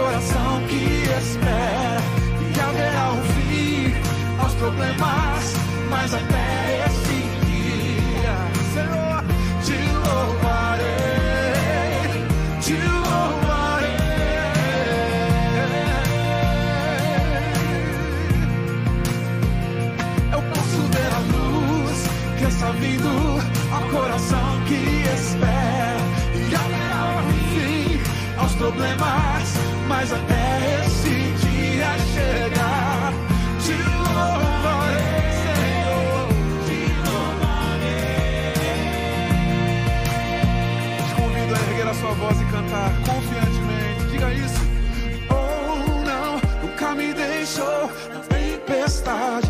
coração que espera. E haverá um fim aos problemas, mas até mas até esse dia chegar, te louvarei, Senhor, te louvarei. Te convido a erguer a sua voz e cantar confiantemente. Diga isso. Oh, não, nunca me deixou na tempestade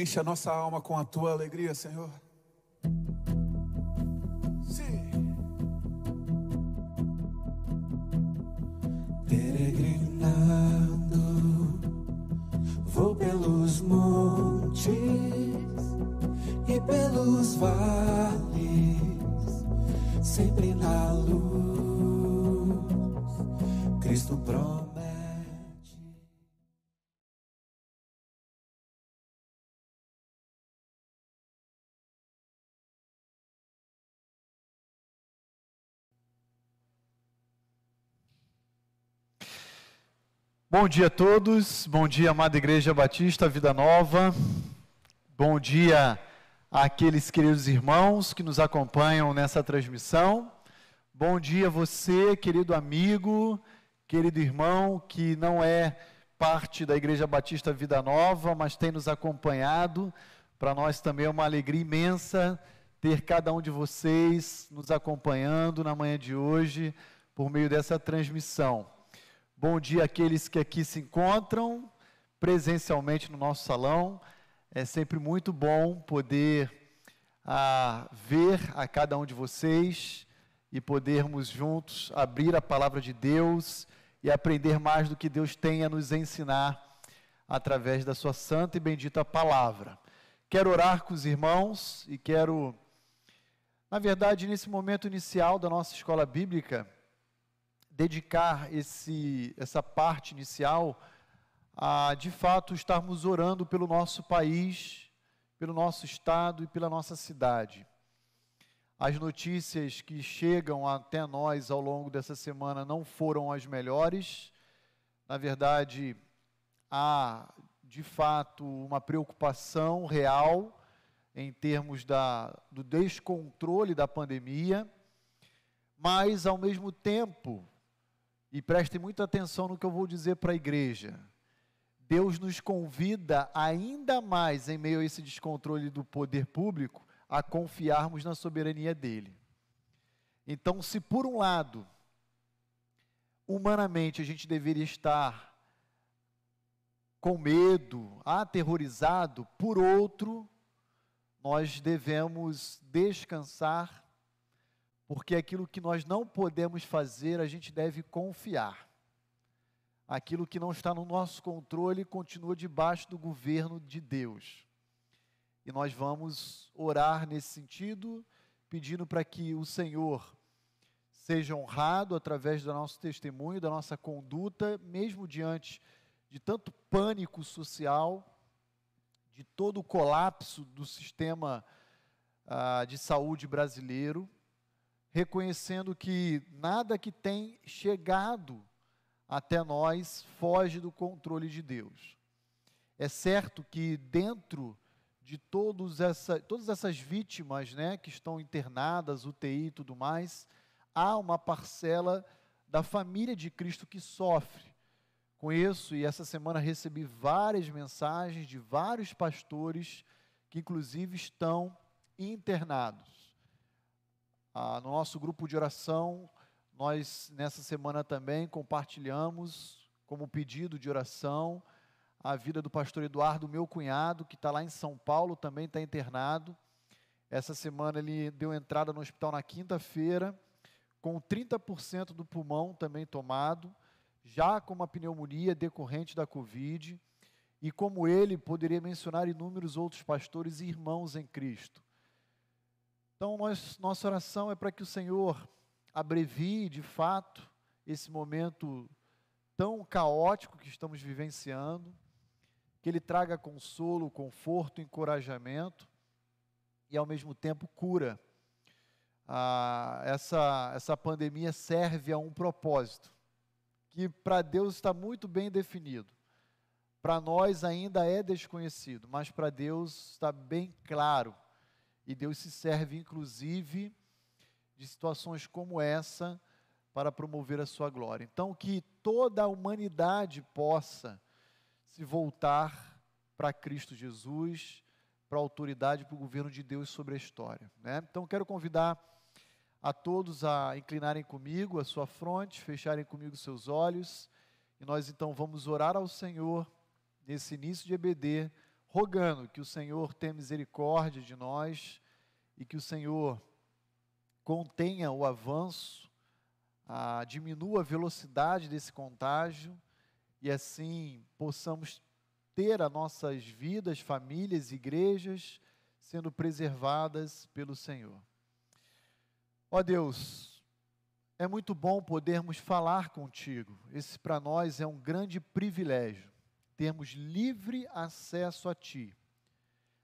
Enche a nossa alma com a tua alegria, Senhor. Sim. Peregrinando, vou pelos montes e pelos vales, sempre na luz. Cristo promete. Bom dia a todos, bom dia, amada Igreja Batista Vida Nova, bom dia àqueles queridos irmãos que nos acompanham nessa transmissão, bom dia a você, querido amigo, querido irmão que não é parte da Igreja Batista Vida Nova, mas tem nos acompanhado, para nós também é uma alegria imensa ter cada um de vocês nos acompanhando na manhã de hoje por meio dessa transmissão. Bom dia àqueles que aqui se encontram presencialmente no nosso salão. É sempre muito bom poder ah, ver a cada um de vocês e podermos juntos abrir a palavra de Deus e aprender mais do que Deus tem a nos ensinar através da sua santa e bendita palavra. Quero orar com os irmãos e quero, na verdade, nesse momento inicial da nossa escola bíblica, dedicar esse, essa parte inicial a, de fato, estarmos orando pelo nosso país, pelo nosso estado e pela nossa cidade. As notícias que chegam até nós ao longo dessa semana não foram as melhores. Na verdade, há de fato uma preocupação real em termos da, do descontrole da pandemia, mas ao mesmo tempo e prestem muita atenção no que eu vou dizer para a igreja. Deus nos convida ainda mais, em meio a esse descontrole do poder público, a confiarmos na soberania dele. Então, se por um lado, humanamente a gente deveria estar com medo, aterrorizado, por outro, nós devemos descansar porque aquilo que nós não podemos fazer, a gente deve confiar. Aquilo que não está no nosso controle continua debaixo do governo de Deus. E nós vamos orar nesse sentido, pedindo para que o Senhor seja honrado através do nosso testemunho, da nossa conduta, mesmo diante de tanto pânico social, de todo o colapso do sistema ah, de saúde brasileiro, reconhecendo que nada que tem chegado até nós foge do controle de Deus. É certo que dentro de todos essa, todas essas vítimas né, que estão internadas, UTI e tudo mais, há uma parcela da família de Cristo que sofre. Conheço e essa semana recebi várias mensagens de vários pastores que, inclusive, estão internados. Ah, no nosso grupo de oração, nós nessa semana também compartilhamos como pedido de oração a vida do pastor Eduardo, meu cunhado, que está lá em São Paulo, também está internado. Essa semana ele deu entrada no hospital na quinta-feira, com 30% do pulmão também tomado, já com uma pneumonia decorrente da Covid. E como ele, poderia mencionar inúmeros outros pastores e irmãos em Cristo. Então, nós, nossa oração é para que o Senhor abrevie, de fato, esse momento tão caótico que estamos vivenciando que Ele traga consolo, conforto, encorajamento e, ao mesmo tempo, cura. Ah, essa, essa pandemia serve a um propósito, que para Deus está muito bem definido. Para nós ainda é desconhecido, mas para Deus está bem claro. E Deus se serve, inclusive, de situações como essa para promover a sua glória. Então, que toda a humanidade possa se voltar para Cristo Jesus, para a autoridade, para o governo de Deus sobre a história. Né? Então, quero convidar a todos a inclinarem comigo a sua fronte, fecharem comigo seus olhos, e nós então vamos orar ao Senhor nesse início de EBD, rogando que o Senhor tenha misericórdia de nós e que o Senhor contenha o avanço, a, diminua a velocidade desse contágio e assim possamos ter as nossas vidas, famílias, igrejas sendo preservadas pelo Senhor. Ó Deus, é muito bom podermos falar contigo. Esse para nós é um grande privilégio, termos livre acesso a Ti.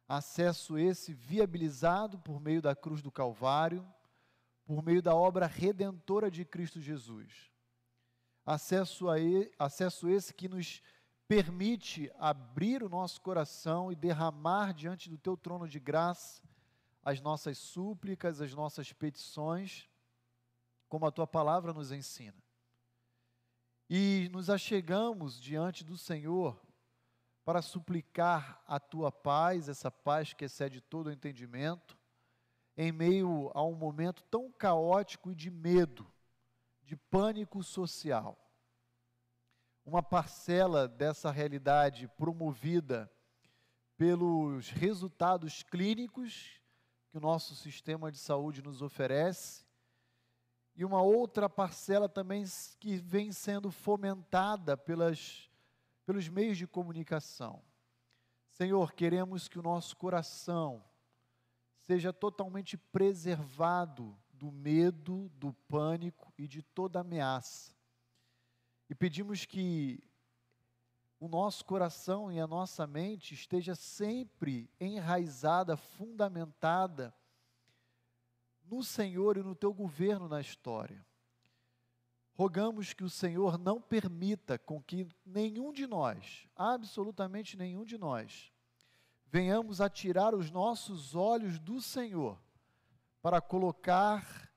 Acesso esse viabilizado por meio da cruz do Calvário, por meio da obra redentora de Cristo Jesus acesso, a ele, acesso esse que nos permite abrir o nosso coração e derramar diante do teu trono de graça as nossas súplicas, as nossas petições, como a tua palavra nos ensina. E nos achegamos diante do Senhor para suplicar a tua paz, essa paz que excede todo o entendimento, em meio a um momento tão caótico e de medo de pânico social. Uma parcela dessa realidade promovida pelos resultados clínicos que o nosso sistema de saúde nos oferece, e uma outra parcela também que vem sendo fomentada pelas, pelos meios de comunicação. Senhor, queremos que o nosso coração seja totalmente preservado do medo, do pânico e de toda ameaça. E pedimos que o nosso coração e a nossa mente esteja sempre enraizada, fundamentada no Senhor e no teu governo na história. Rogamos que o Senhor não permita com que nenhum de nós, absolutamente nenhum de nós, venhamos a tirar os nossos olhos do Senhor para colocar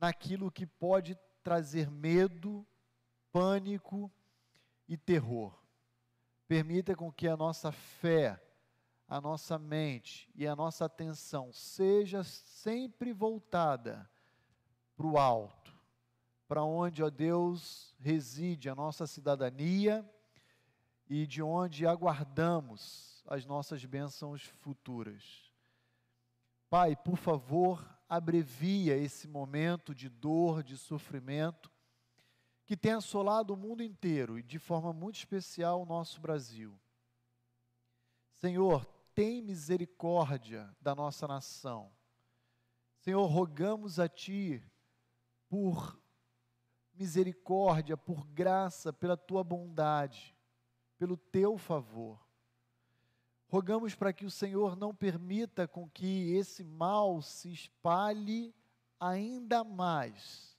naquilo que pode trazer medo, pânico e terror. Permita com que a nossa fé, a nossa mente e a nossa atenção seja sempre voltada para o alto, para onde, ó Deus, reside a nossa cidadania e de onde aguardamos as nossas bênçãos futuras. Pai, por favor, abrevia esse momento de dor, de sofrimento, que tem assolado o mundo inteiro e de forma muito especial o nosso Brasil. Senhor, tem misericórdia da nossa nação. Senhor, rogamos a Ti por misericórdia, por graça, pela Tua bondade, pelo Teu favor. Rogamos para que o Senhor não permita com que esse mal se espalhe ainda mais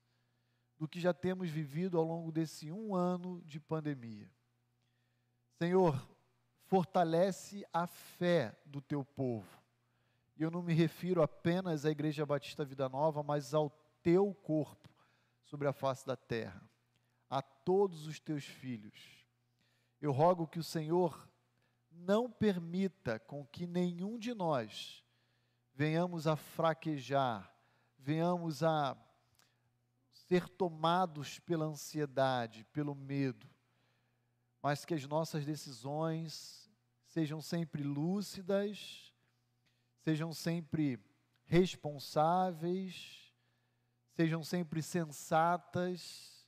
do que já temos vivido ao longo desse um ano de pandemia. Senhor, fortalece a fé do teu povo. E eu não me refiro apenas à Igreja Batista Vida Nova, mas ao teu corpo sobre a face da terra, a todos os teus filhos. Eu rogo que o Senhor não permita com que nenhum de nós venhamos a fraquejar, venhamos a ser tomados pela ansiedade, pelo medo, mas que as nossas decisões sejam sempre lúcidas, sejam sempre responsáveis, sejam sempre sensatas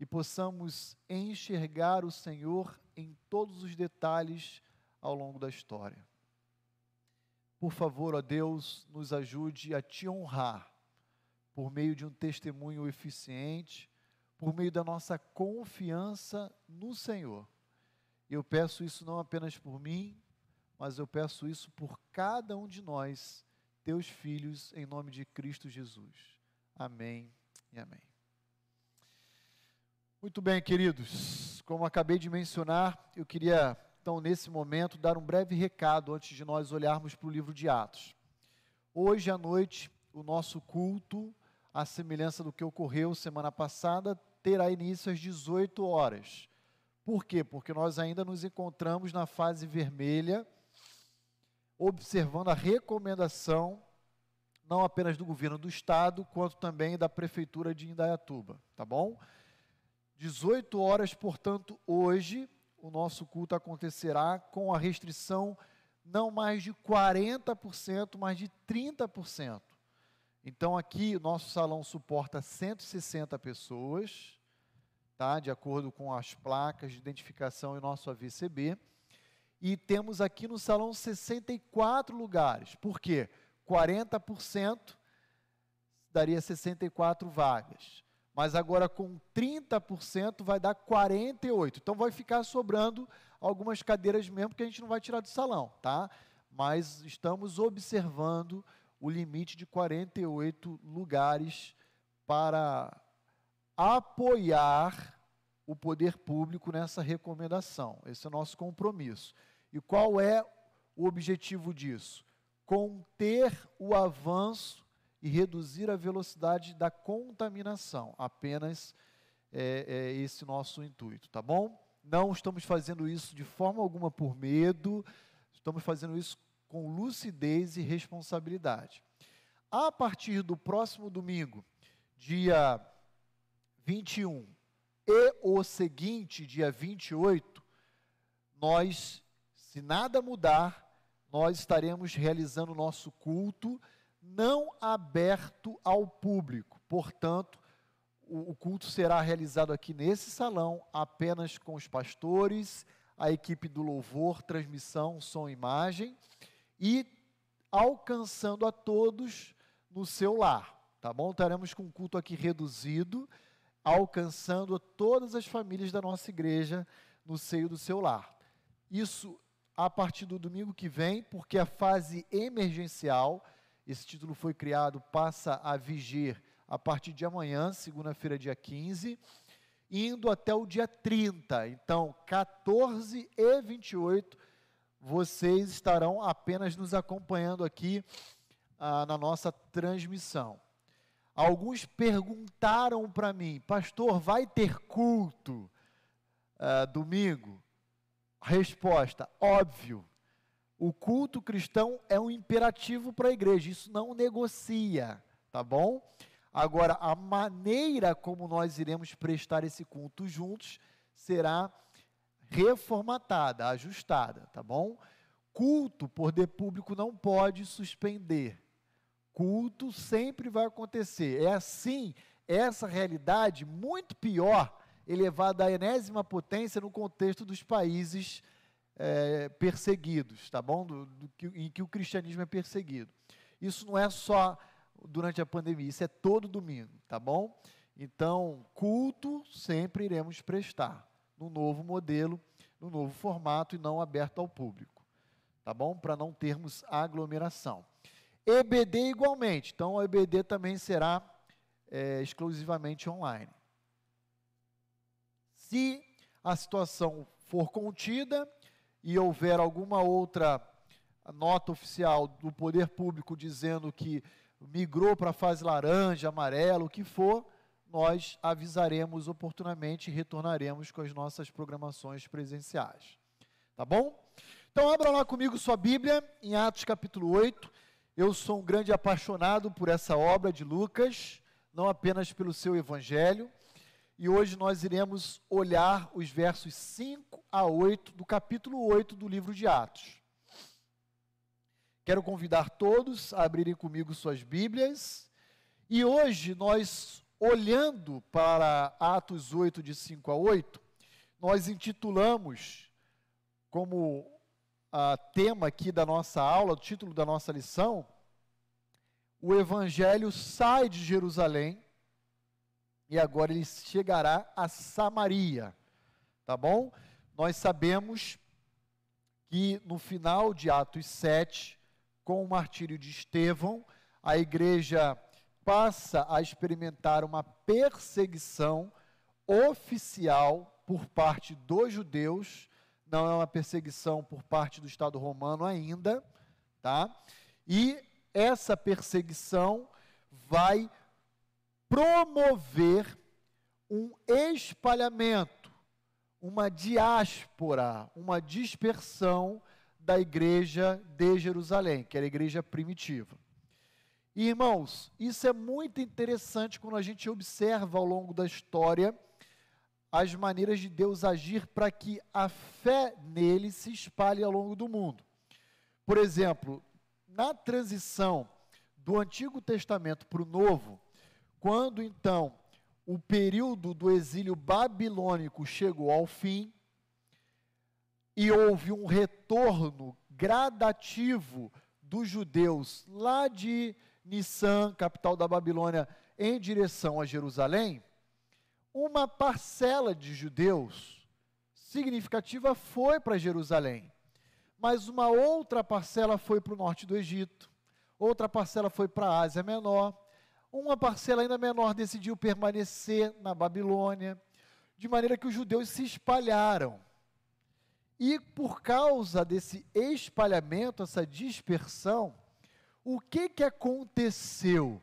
e possamos enxergar o Senhor em todos os detalhes ao longo da história. Por favor, ó Deus, nos ajude a te honrar por meio de um testemunho eficiente, por meio da nossa confiança no Senhor. Eu peço isso não apenas por mim, mas eu peço isso por cada um de nós, teus filhos, em nome de Cristo Jesus. Amém e amém. Muito bem, queridos. Como acabei de mencionar, eu queria então, nesse momento, dar um breve recado antes de nós olharmos para o livro de Atos. Hoje à noite, o nosso culto, à semelhança do que ocorreu semana passada, terá início às 18 horas. Por quê? Porque nós ainda nos encontramos na fase vermelha, observando a recomendação não apenas do governo do estado, quanto também da prefeitura de Indaiatuba, tá bom? 18 horas, portanto, hoje, o nosso culto acontecerá com a restrição não mais de 40%, mas de 30%. Então aqui o nosso salão suporta 160 pessoas, tá? De acordo com as placas de identificação e nosso AVCB. E temos aqui no salão 64 lugares. Por quê? 40% daria 64 vagas mas agora com 30% vai dar 48. Então vai ficar sobrando algumas cadeiras mesmo que a gente não vai tirar do salão, tá? Mas estamos observando o limite de 48 lugares para apoiar o poder público nessa recomendação. Esse é o nosso compromisso. E qual é o objetivo disso? Conter o avanço e reduzir a velocidade da contaminação. Apenas é, é esse nosso intuito, tá bom? Não estamos fazendo isso de forma alguma por medo, estamos fazendo isso com lucidez e responsabilidade. A partir do próximo domingo, dia 21, e o seguinte, dia 28, nós, se nada mudar, nós estaremos realizando o nosso culto não aberto ao público. Portanto, o, o culto será realizado aqui nesse salão, apenas com os pastores, a equipe do louvor, transmissão, som e imagem, e alcançando a todos no seu lar, tá bom? Teremos com um culto aqui reduzido, alcançando todas as famílias da nossa igreja no seio do seu lar. Isso a partir do domingo que vem, porque a fase emergencial esse título foi criado, passa a vigir a partir de amanhã, segunda-feira, dia 15, indo até o dia 30. Então, 14 e 28, vocês estarão apenas nos acompanhando aqui ah, na nossa transmissão. Alguns perguntaram para mim, pastor, vai ter culto ah, domingo? Resposta: óbvio. O culto cristão é um imperativo para a igreja, isso não negocia, tá bom? Agora, a maneira como nós iremos prestar esse culto juntos será reformatada, ajustada, tá bom? Culto, poder público não pode suspender. Culto sempre vai acontecer. É assim, essa realidade muito pior, elevada à enésima potência no contexto dos países é, perseguidos, tá bom? Do, do, em que o cristianismo é perseguido. Isso não é só durante a pandemia, isso é todo domingo, tá bom? Então, culto sempre iremos prestar, no novo modelo, no novo formato e não aberto ao público. tá bom? Para não termos aglomeração. EBD igualmente, então o EBD também será é, exclusivamente online. Se a situação for contida e houver alguma outra nota oficial do poder público dizendo que migrou para a fase laranja, amarelo, o que for, nós avisaremos oportunamente e retornaremos com as nossas programações presenciais. Tá bom? Então abra lá comigo sua Bíblia em Atos capítulo 8. Eu sou um grande apaixonado por essa obra de Lucas, não apenas pelo seu evangelho, e hoje nós iremos olhar os versos 5 a 8 do capítulo 8 do livro de Atos. Quero convidar todos a abrirem comigo suas Bíblias, e hoje nós, olhando para Atos 8, de 5 a 8, nós intitulamos como a tema aqui da nossa aula, o título da nossa lição, o Evangelho sai de Jerusalém e agora ele chegará a Samaria, tá bom? Nós sabemos que no final de Atos 7, com o martírio de Estevão, a igreja passa a experimentar uma perseguição oficial por parte dos judeus, não é uma perseguição por parte do Estado romano ainda, tá? E essa perseguição vai promover um espalhamento, uma diáspora, uma dispersão da igreja de Jerusalém, que era a igreja primitiva. E, irmãos, isso é muito interessante quando a gente observa ao longo da história as maneiras de Deus agir para que a fé nele se espalhe ao longo do mundo. Por exemplo, na transição do Antigo Testamento para o Novo, quando então o período do exílio babilônico chegou ao fim e houve um retorno gradativo dos judeus lá de Nissan, capital da Babilônia, em direção a Jerusalém, uma parcela de judeus significativa foi para Jerusalém, mas uma outra parcela foi para o norte do Egito, outra parcela foi para a Ásia Menor, uma parcela ainda menor decidiu permanecer na Babilônia, de maneira que os judeus se espalharam. E por causa desse espalhamento, essa dispersão, o que, que aconteceu?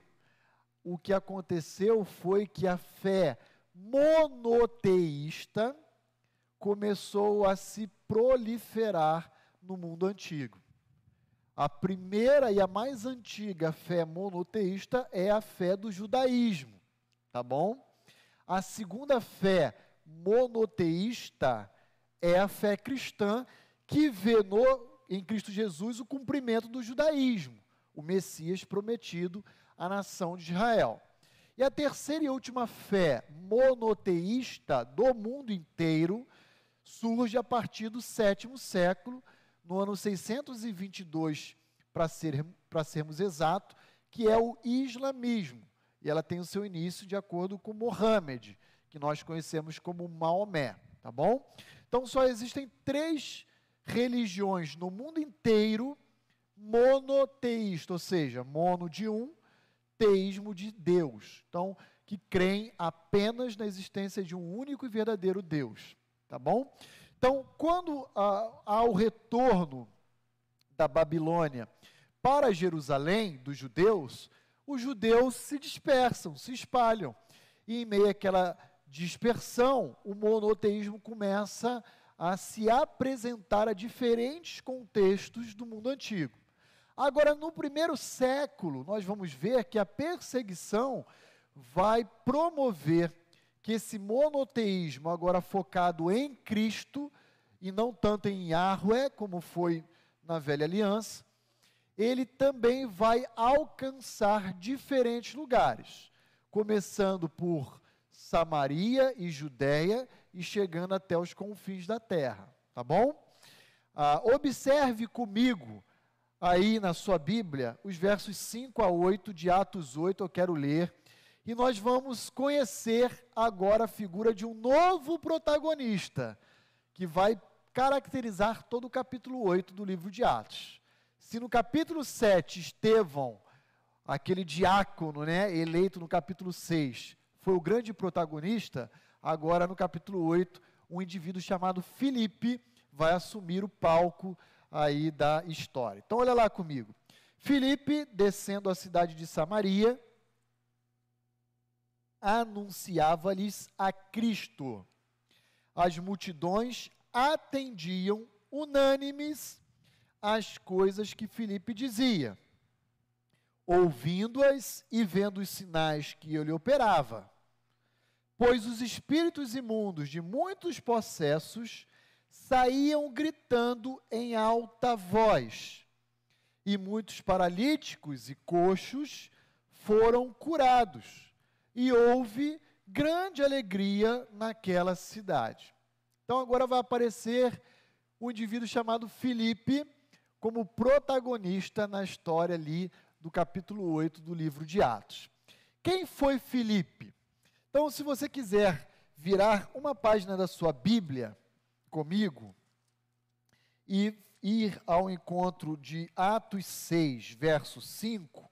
O que aconteceu foi que a fé monoteísta começou a se proliferar no mundo antigo. A primeira e a mais antiga fé monoteísta é a fé do judaísmo, tá bom? A segunda fé monoteísta é a fé cristã que vê no, em Cristo Jesus o cumprimento do judaísmo, o Messias prometido à nação de Israel. E a terceira e última fé monoteísta do mundo inteiro surge a partir do sétimo século, no ano 622, para ser, sermos exatos, que é o islamismo. E ela tem o seu início de acordo com Mohammed, que nós conhecemos como Maomé, tá bom? Então só existem três religiões no mundo inteiro monoteístas, ou seja, mono de um, teísmo de Deus. Então, que creem apenas na existência de um único e verdadeiro Deus, tá bom? Então, quando ah, há o retorno da Babilônia para Jerusalém, dos judeus, os judeus se dispersam, se espalham. E em meio àquela dispersão, o monoteísmo começa a se apresentar a diferentes contextos do mundo antigo. Agora, no primeiro século, nós vamos ver que a perseguição vai promover que esse monoteísmo, agora focado em Cristo, e não tanto em Yahweh, como foi na velha aliança, ele também vai alcançar diferentes lugares, começando por Samaria e Judéia e chegando até os confins da terra, tá bom? Ah, observe comigo aí na sua Bíblia os versos 5 a 8 de Atos 8, eu quero ler e nós vamos conhecer agora a figura de um novo protagonista, que vai caracterizar todo o capítulo 8 do livro de Atos. Se no capítulo 7 Estevão, aquele diácono, né, eleito no capítulo 6, foi o grande protagonista, agora no capítulo 8, um indivíduo chamado Filipe vai assumir o palco aí da história. Então olha lá comigo. Filipe, descendo a cidade de Samaria, anunciava-lhes a Cristo. As multidões atendiam unânimes às coisas que Filipe dizia, ouvindo-as e vendo os sinais que ele operava. Pois os espíritos imundos de muitos possessos saíam gritando em alta voz, e muitos paralíticos e coxos foram curados, e houve grande alegria naquela cidade. Então agora vai aparecer um indivíduo chamado Filipe como protagonista na história ali do capítulo 8 do livro de Atos. Quem foi Filipe? Então, se você quiser virar uma página da sua Bíblia comigo e ir ao encontro de Atos 6, verso 5,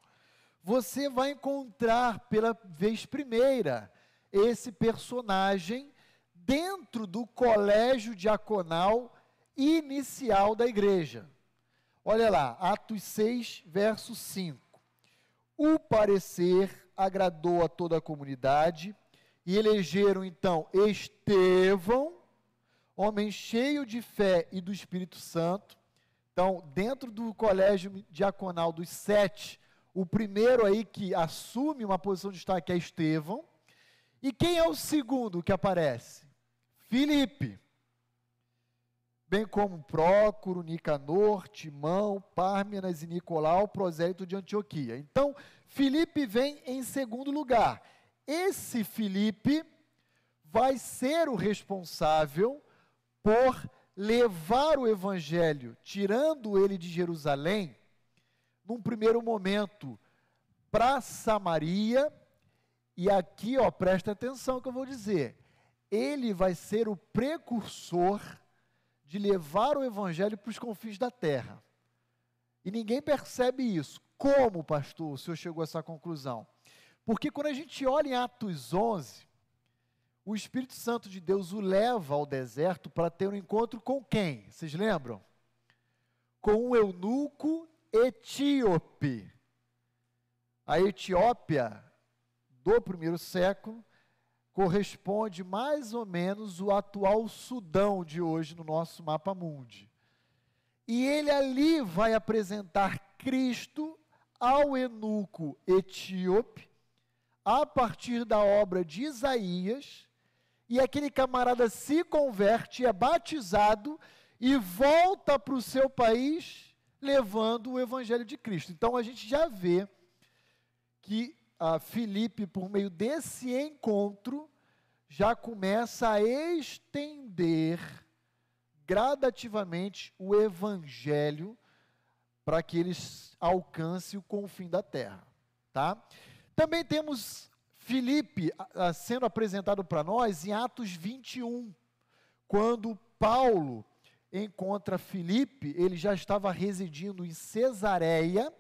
você vai encontrar pela vez primeira esse personagem dentro do colégio diaconal inicial da igreja. Olha lá, Atos 6, verso 5. O parecer agradou a toda a comunidade e elegeram então Estevão, homem cheio de fé e do Espírito Santo. Então, dentro do colégio diaconal dos sete, o primeiro aí que assume uma posição de destaque é Estevão. E quem é o segundo que aparece? Filipe. Bem como Prócoro, Nicanor, Timão, Pármenas e Nicolau, prosélito de Antioquia. Então, Filipe vem em segundo lugar. Esse Filipe vai ser o responsável por levar o evangelho, tirando ele de Jerusalém, num primeiro momento, para Samaria, e aqui, ó, presta atenção que eu vou dizer, ele vai ser o precursor de levar o evangelho para os confins da terra. E ninguém percebe isso. Como, pastor, o senhor chegou a essa conclusão? Porque quando a gente olha em Atos 11, o Espírito Santo de Deus o leva ao deserto para ter um encontro com quem? Vocês lembram? Com um eunuco etíope. A Etiópia do primeiro século corresponde mais ou menos o atual Sudão de hoje no nosso mapa mundi. E ele ali vai apresentar Cristo ao eunuco etíope a partir da obra de Isaías e aquele camarada se converte, é batizado e volta para o seu país levando o evangelho de Cristo. Então a gente já vê que a Filipe, por meio desse encontro, já começa a estender gradativamente o evangelho para que eles alcancem o confim da terra, tá? Também temos Filipe sendo apresentado para nós em Atos 21, quando Paulo encontra Filipe, ele já estava residindo em Cesareia,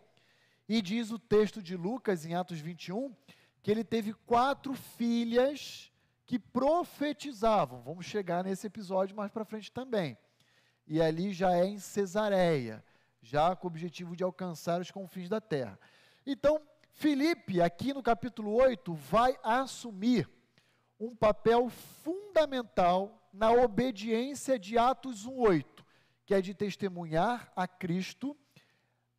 e diz o texto de Lucas em Atos 21 que ele teve quatro filhas que profetizavam. Vamos chegar nesse episódio mais para frente também. E ali já é em Cesareia, já com o objetivo de alcançar os confins da terra. Então, Filipe, aqui no capítulo 8, vai assumir um papel fundamental na obediência de Atos 1:8, que é de testemunhar a Cristo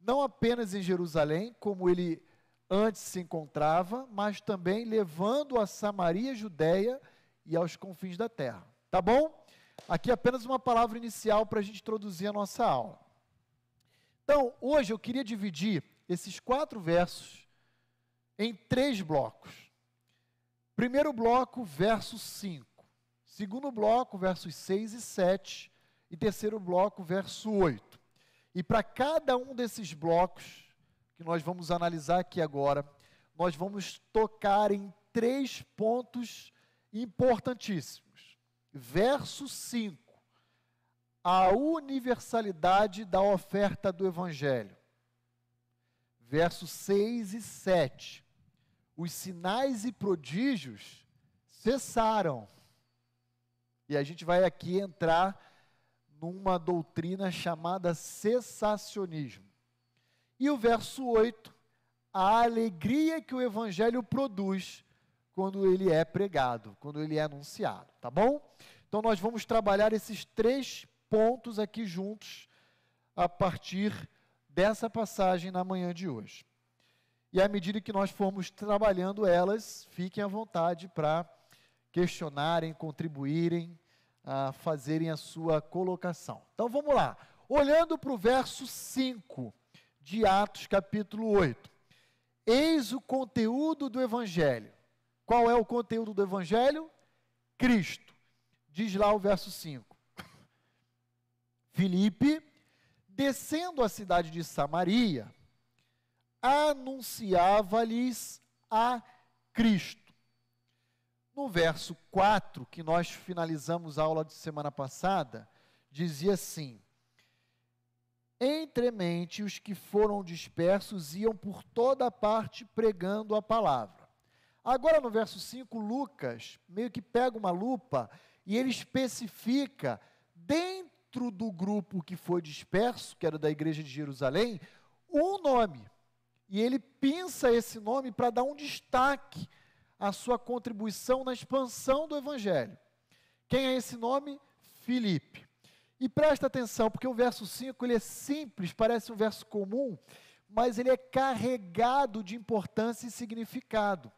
não apenas em Jerusalém, como ele antes se encontrava, mas também levando a Samaria, Judéia e aos confins da terra. Tá bom? Aqui apenas uma palavra inicial para a gente introduzir a nossa aula. Então, hoje eu queria dividir esses quatro versos em três blocos. Primeiro bloco, verso 5. Segundo bloco, versos 6 e 7. E terceiro bloco, verso 8. E para cada um desses blocos, que nós vamos analisar aqui agora, nós vamos tocar em três pontos importantíssimos. Verso 5. a universalidade da oferta do Evangelho. Versos 6 e 7. Os sinais e prodígios cessaram. E a gente vai aqui entrar numa doutrina chamada cessacionismo. E o verso 8, a alegria que o evangelho produz quando ele é pregado, quando ele é anunciado, tá bom? Então nós vamos trabalhar esses três pontos aqui juntos a partir dessa passagem na manhã de hoje. E à medida que nós formos trabalhando elas, fiquem à vontade para questionarem, contribuírem, a fazerem a sua colocação. Então vamos lá. Olhando para o verso 5 de Atos, capítulo 8. Eis o conteúdo do Evangelho. Qual é o conteúdo do Evangelho? Cristo. Diz lá o verso 5. Filipe, descendo a cidade de Samaria, anunciava-lhes a Cristo. No verso 4, que nós finalizamos a aula de semana passada, dizia assim: Entremente os que foram dispersos iam por toda parte pregando a palavra. Agora no verso 5, Lucas meio que pega uma lupa e ele especifica dentro do grupo que foi disperso, que era da igreja de Jerusalém, um nome. E ele pinça esse nome para dar um destaque a sua contribuição na expansão do Evangelho. Quem é esse nome? Filipe. E presta atenção, porque o verso 5 ele é simples, parece um verso comum, mas ele é carregado de importância e significado.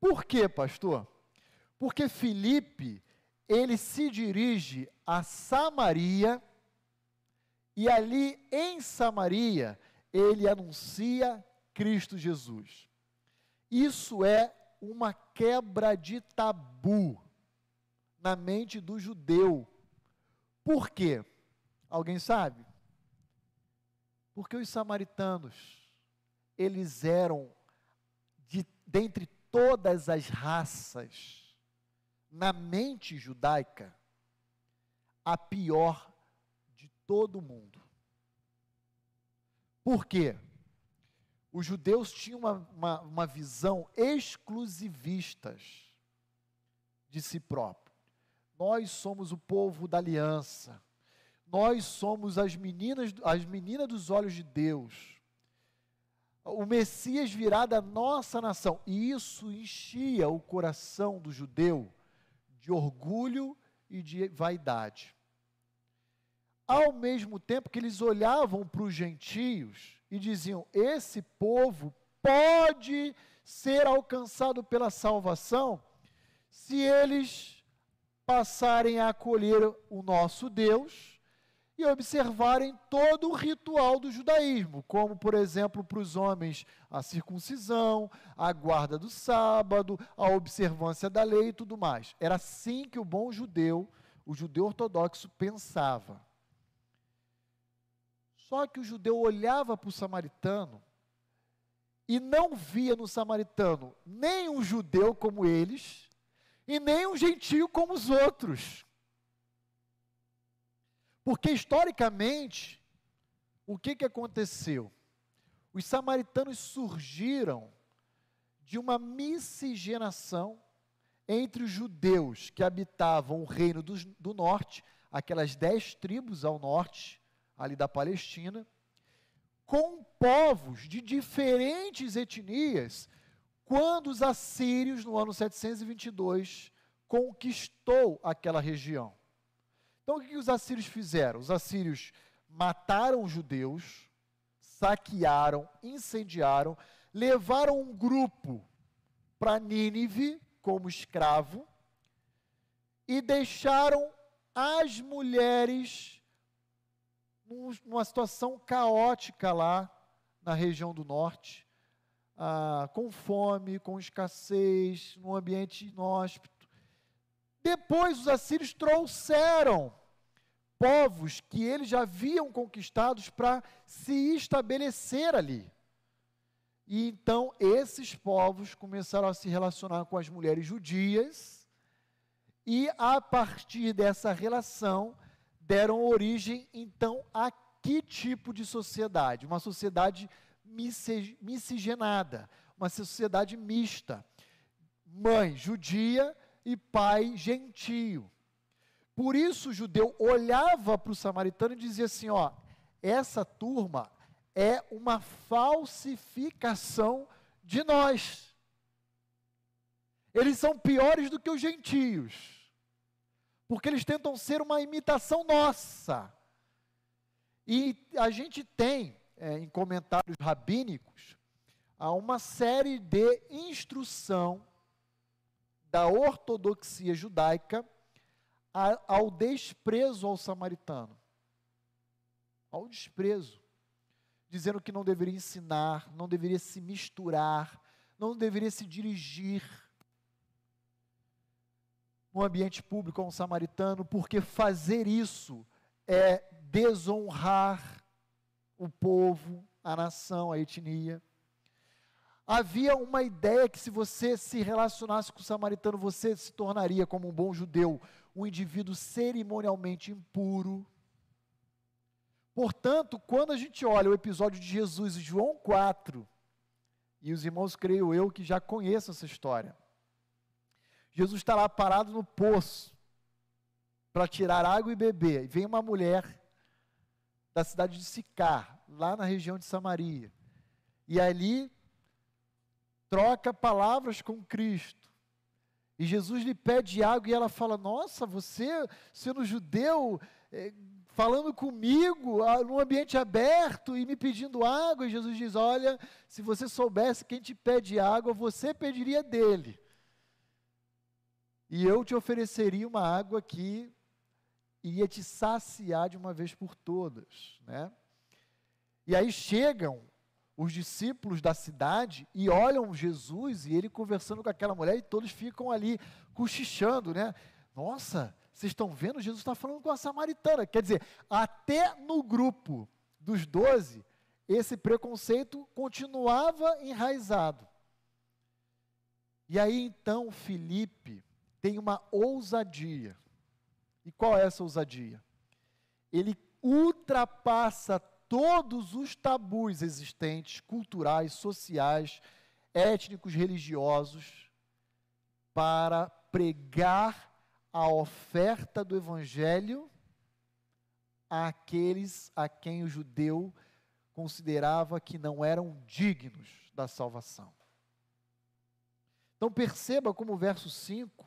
Por quê, pastor? Porque Filipe, ele se dirige a Samaria, e ali em Samaria, ele anuncia Cristo Jesus. Isso é uma quebra de tabu na mente do judeu. Por quê? Alguém sabe? Porque os samaritanos, eles eram, de, dentre todas as raças, na mente judaica, a pior de todo mundo. Por quê? Os judeus tinham uma, uma, uma visão exclusivista de si próprio. Nós somos o povo da aliança. Nós somos as meninas, as meninas dos olhos de Deus. O Messias virá da nossa nação. E isso enchia o coração do judeu de orgulho e de vaidade. Ao mesmo tempo que eles olhavam para os gentios e diziam: esse povo pode ser alcançado pela salvação se eles passarem a acolher o nosso Deus e observarem todo o ritual do judaísmo, como, por exemplo, para os homens, a circuncisão, a guarda do sábado, a observância da lei e tudo mais. Era assim que o bom judeu, o judeu ortodoxo, pensava. Só que o judeu olhava para o samaritano e não via no samaritano nem um judeu como eles e nem um gentio como os outros. Porque historicamente, o que, que aconteceu? Os samaritanos surgiram de uma miscigenação entre os judeus que habitavam o reino do, do norte, aquelas dez tribos ao norte, ali da Palestina, com povos de diferentes etnias, quando os assírios, no ano 722, conquistou aquela região. Então, o que os assírios fizeram? Os assírios mataram os judeus, saquearam, incendiaram, levaram um grupo para Nínive como escravo e deixaram as mulheres numa situação caótica lá na região do norte, ah, com fome, com escassez, num ambiente inóspito. Depois os assírios trouxeram povos que eles já haviam conquistados para se estabelecer ali. E então esses povos começaram a se relacionar com as mulheres judias, e a partir dessa relação, deram origem, então, a que tipo de sociedade? Uma sociedade miscigenada, uma sociedade mista. Mãe judia e pai gentio. Por isso o judeu olhava para o samaritano e dizia assim: ó, essa turma é uma falsificação de nós. Eles são piores do que os gentios, porque eles tentam ser uma imitação nossa. E a gente tem, é, em comentários rabínicos, uma série de instrução da ortodoxia judaica ao desprezo ao samaritano. Ao desprezo. Dizendo que não deveria ensinar, não deveria se misturar, não deveria se dirigir no ambiente público a um samaritano, porque fazer isso é desonrar o povo, a nação, a etnia. Havia uma ideia que se você se relacionasse com o samaritano, você se tornaria, como um bom judeu, um indivíduo cerimonialmente impuro. Portanto, quando a gente olha o episódio de Jesus em João 4, e os irmãos, creio eu, que já conhecem essa história. Jesus está lá parado no poço para tirar água e beber, e vem uma mulher da cidade de Sicar, lá na região de Samaria. E ali troca palavras com Cristo. E Jesus lhe pede água e ela fala: Nossa, você, sendo judeu, é, falando comigo num ambiente aberto e me pedindo água. E Jesus diz: Olha, se você soubesse quem te pede água, você pediria dele. E eu te ofereceria uma água que ia te saciar de uma vez por todas, né? E aí chegam os discípulos da cidade e olham Jesus e ele conversando com aquela mulher e todos ficam ali cochichando, né? Nossa, vocês estão vendo? Jesus está falando com a samaritana. Quer dizer, até no grupo dos doze, esse preconceito continuava enraizado. E aí então Felipe tem uma ousadia. E qual é essa ousadia? Ele ultrapassa todos os tabus existentes, culturais, sociais, étnicos, religiosos, para pregar a oferta do Evangelho àqueles a quem o judeu considerava que não eram dignos da salvação. Então perceba como o verso 5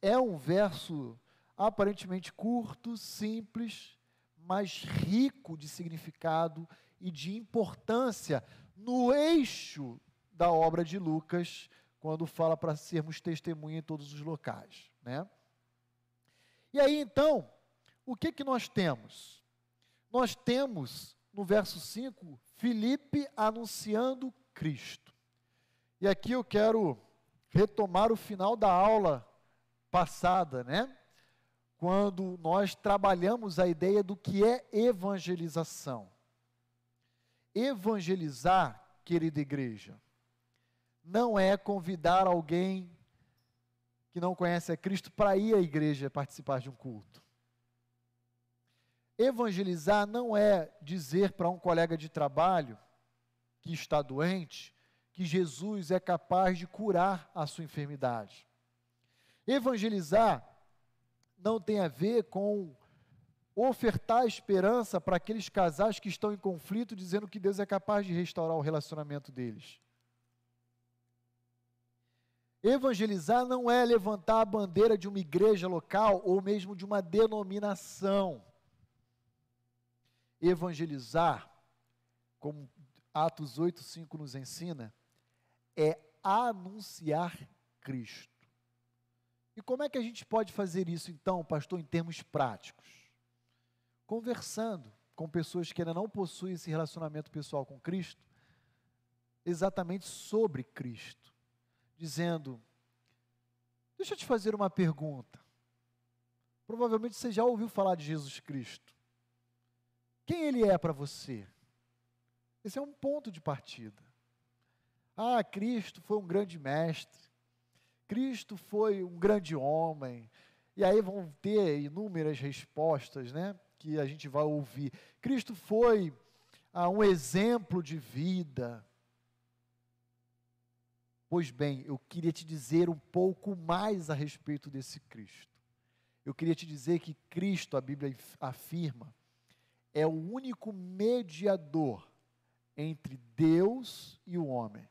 é um verso aparentemente curto, simples, mas rico de significado e de importância no eixo da obra de Lucas, quando fala para sermos testemunha em todos os locais, né? E aí então, o que que nós temos? Nós temos no verso 5 Filipe anunciando Cristo. E aqui eu quero retomar o final da aula passada, né? quando nós trabalhamos a ideia do que é evangelização. Evangelizar, querida igreja, não é convidar alguém que não conhece a Cristo para ir à igreja participar de um culto. Evangelizar não é dizer para um colega de trabalho que está doente que Jesus é capaz de curar a sua enfermidade. Evangelizar não tem a ver com ofertar esperança para aqueles casais que estão em conflito, dizendo que Deus é capaz de restaurar o relacionamento deles. Evangelizar não é levantar a bandeira de uma igreja local ou mesmo de uma denominação. Evangelizar, como Atos 8:5 nos ensina, é anunciar Cristo. E como é que a gente pode fazer isso, então, pastor, em termos práticos? Conversando com pessoas que ainda não possuem esse relacionamento pessoal com Cristo, exatamente sobre Cristo, dizendo: Deixa eu te fazer uma pergunta. Provavelmente você já ouviu falar de Jesus Cristo. Quem ele é para você? Esse é um ponto de partida. Ah, Cristo foi um grande mestre. Cristo foi um grande homem, E aí vão ter inúmeras respostas, né? Que a gente vai ouvir. Cristo foi ah, um exemplo de vida. Pois bem, eu queria te dizer um pouco mais a respeito desse Cristo. Eu queria te dizer que Cristo, a Bíblia afirma, é o único mediador entre Deus e o homem.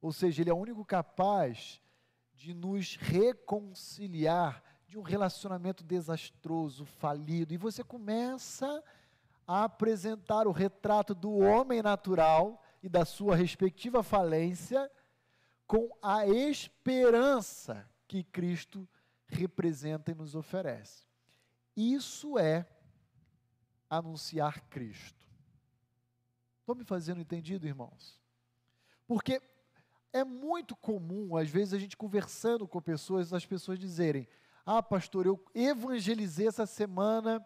Ou seja, ele é o único capaz de nos reconciliar de um relacionamento desastroso, falido. E você começa a apresentar o retrato do homem natural e da sua respectiva falência com a esperança que Cristo representa e nos oferece. Isso é anunciar Cristo. Estou me fazendo entendido, irmãos? Porque é muito comum, às vezes, a gente conversando com pessoas, as pessoas dizerem: Ah, pastor, eu evangelizei essa semana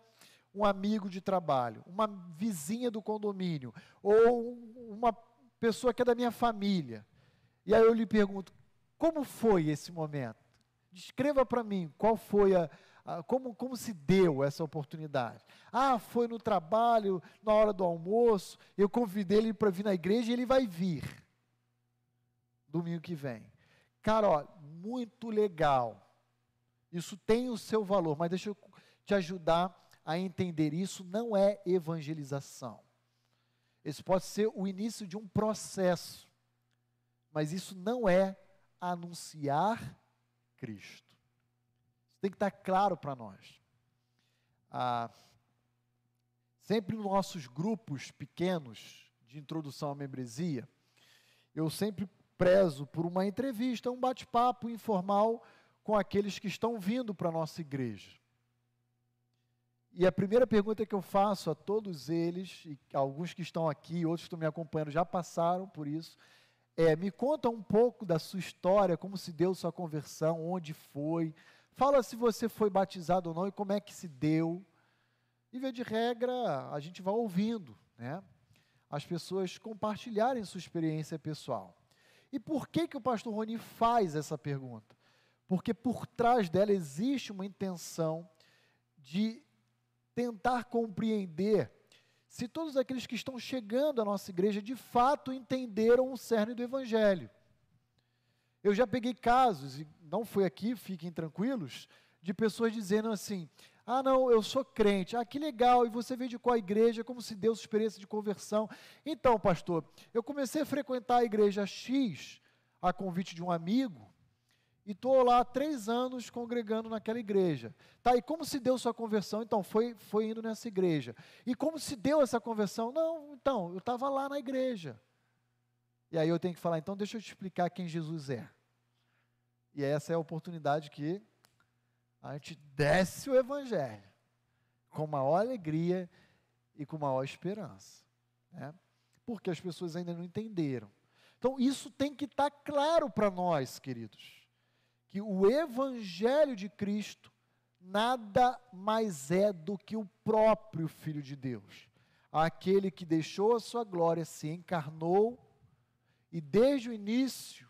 um amigo de trabalho, uma vizinha do condomínio, ou uma pessoa que é da minha família. E aí eu lhe pergunto: como foi esse momento? Descreva para mim qual foi a, como, como se deu essa oportunidade. Ah, foi no trabalho, na hora do almoço, eu convidei ele para vir na igreja e ele vai vir domingo que vem. Cara, ó, muito legal. Isso tem o seu valor, mas deixa eu te ajudar a entender. Isso não é evangelização. Esse pode ser o início de um processo, mas isso não é anunciar Cristo. Isso tem que estar claro para nós. Ah, sempre nos nossos grupos pequenos de introdução à membresia, eu sempre prezo por uma entrevista, um bate-papo informal com aqueles que estão vindo para a nossa igreja. E a primeira pergunta que eu faço a todos eles, e alguns que estão aqui, outros que estão me acompanhando já passaram por isso, é: me conta um pouco da sua história, como se deu sua conversão, onde foi. Fala se você foi batizado ou não e como é que se deu. E, via de regra, a gente vai ouvindo, né? As pessoas compartilharem sua experiência pessoal. E por que, que o pastor Roni faz essa pergunta? Porque por trás dela existe uma intenção de tentar compreender se todos aqueles que estão chegando à nossa igreja de fato entenderam o cerne do Evangelho. Eu já peguei casos, e não foi aqui, fiquem tranquilos, de pessoas dizendo assim: ah, não, eu sou crente. Ah, que legal. E você veio de qual igreja? Como se deu sua experiência de conversão? Então, pastor, eu comecei a frequentar a igreja X a convite de um amigo e estou lá há três anos congregando naquela igreja. Tá, e como se deu sua conversão? Então, foi, foi indo nessa igreja. E como se deu essa conversão? Não, então, eu estava lá na igreja. E aí eu tenho que falar, então deixa eu te explicar quem Jesus é. E essa é a oportunidade que a gente desce o Evangelho com maior alegria e com maior esperança. Né? Porque as pessoas ainda não entenderam. Então, isso tem que estar tá claro para nós, queridos. Que o Evangelho de Cristo nada mais é do que o próprio Filho de Deus. Aquele que deixou a sua glória, se encarnou e desde o início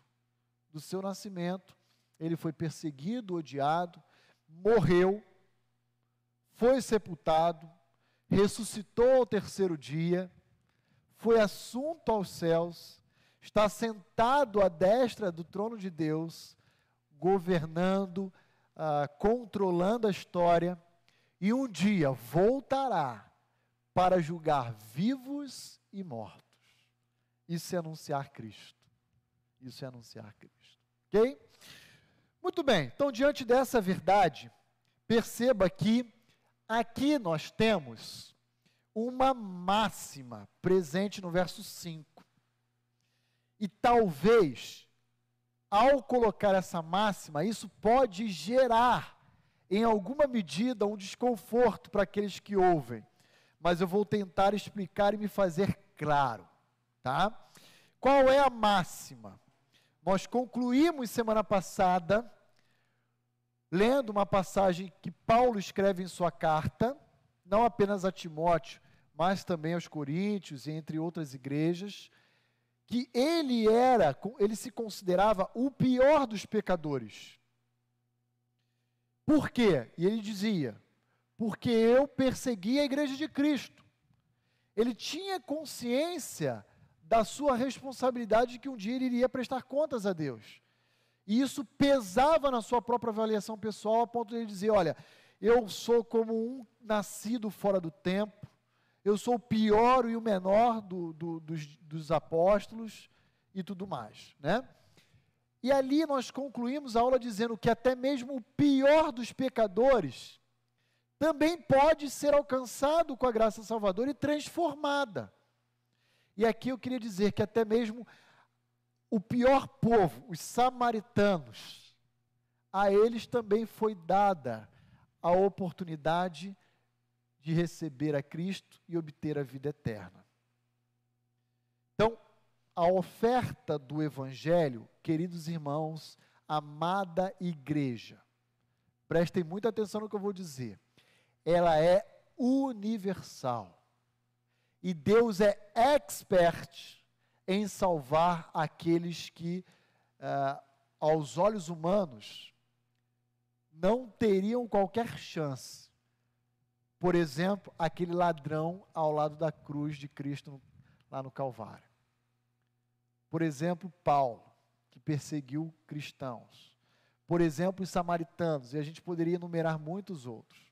do seu nascimento, ele foi perseguido, odiado, morreu, foi sepultado, ressuscitou ao terceiro dia, foi assunto aos céus, está sentado à destra do trono de Deus, governando, uh, controlando a história, e um dia voltará para julgar vivos e mortos. Isso é anunciar Cristo. Isso é anunciar Cristo. Ok? Muito bem, então, diante dessa verdade, perceba que aqui nós temos uma máxima presente no verso 5. E talvez, ao colocar essa máxima, isso pode gerar, em alguma medida, um desconforto para aqueles que ouvem. Mas eu vou tentar explicar e me fazer claro, tá? Qual é a máxima? Nós concluímos semana passada lendo uma passagem que Paulo escreve em sua carta, não apenas a Timóteo, mas também aos Coríntios e entre outras igrejas, que ele era, ele se considerava o pior dos pecadores. Por quê? E ele dizia: porque eu persegui a igreja de Cristo. Ele tinha consciência da sua responsabilidade de que um dia ele iria prestar contas a Deus. E isso pesava na sua própria avaliação pessoal, a ponto de ele dizer: olha, eu sou como um nascido fora do tempo, eu sou o pior e o menor do, do, dos, dos apóstolos e tudo mais, né? E ali nós concluímos a aula dizendo que até mesmo o pior dos pecadores também pode ser alcançado com a graça salvadora e transformada. E aqui eu queria dizer que até mesmo o pior povo, os samaritanos, a eles também foi dada a oportunidade de receber a Cristo e obter a vida eterna. Então, a oferta do Evangelho, queridos irmãos, amada igreja, prestem muita atenção no que eu vou dizer, ela é universal. E Deus é expert em salvar aqueles que, uh, aos olhos humanos, não teriam qualquer chance. Por exemplo, aquele ladrão ao lado da cruz de Cristo lá no Calvário. Por exemplo, Paulo, que perseguiu cristãos. Por exemplo, os samaritanos, e a gente poderia enumerar muitos outros.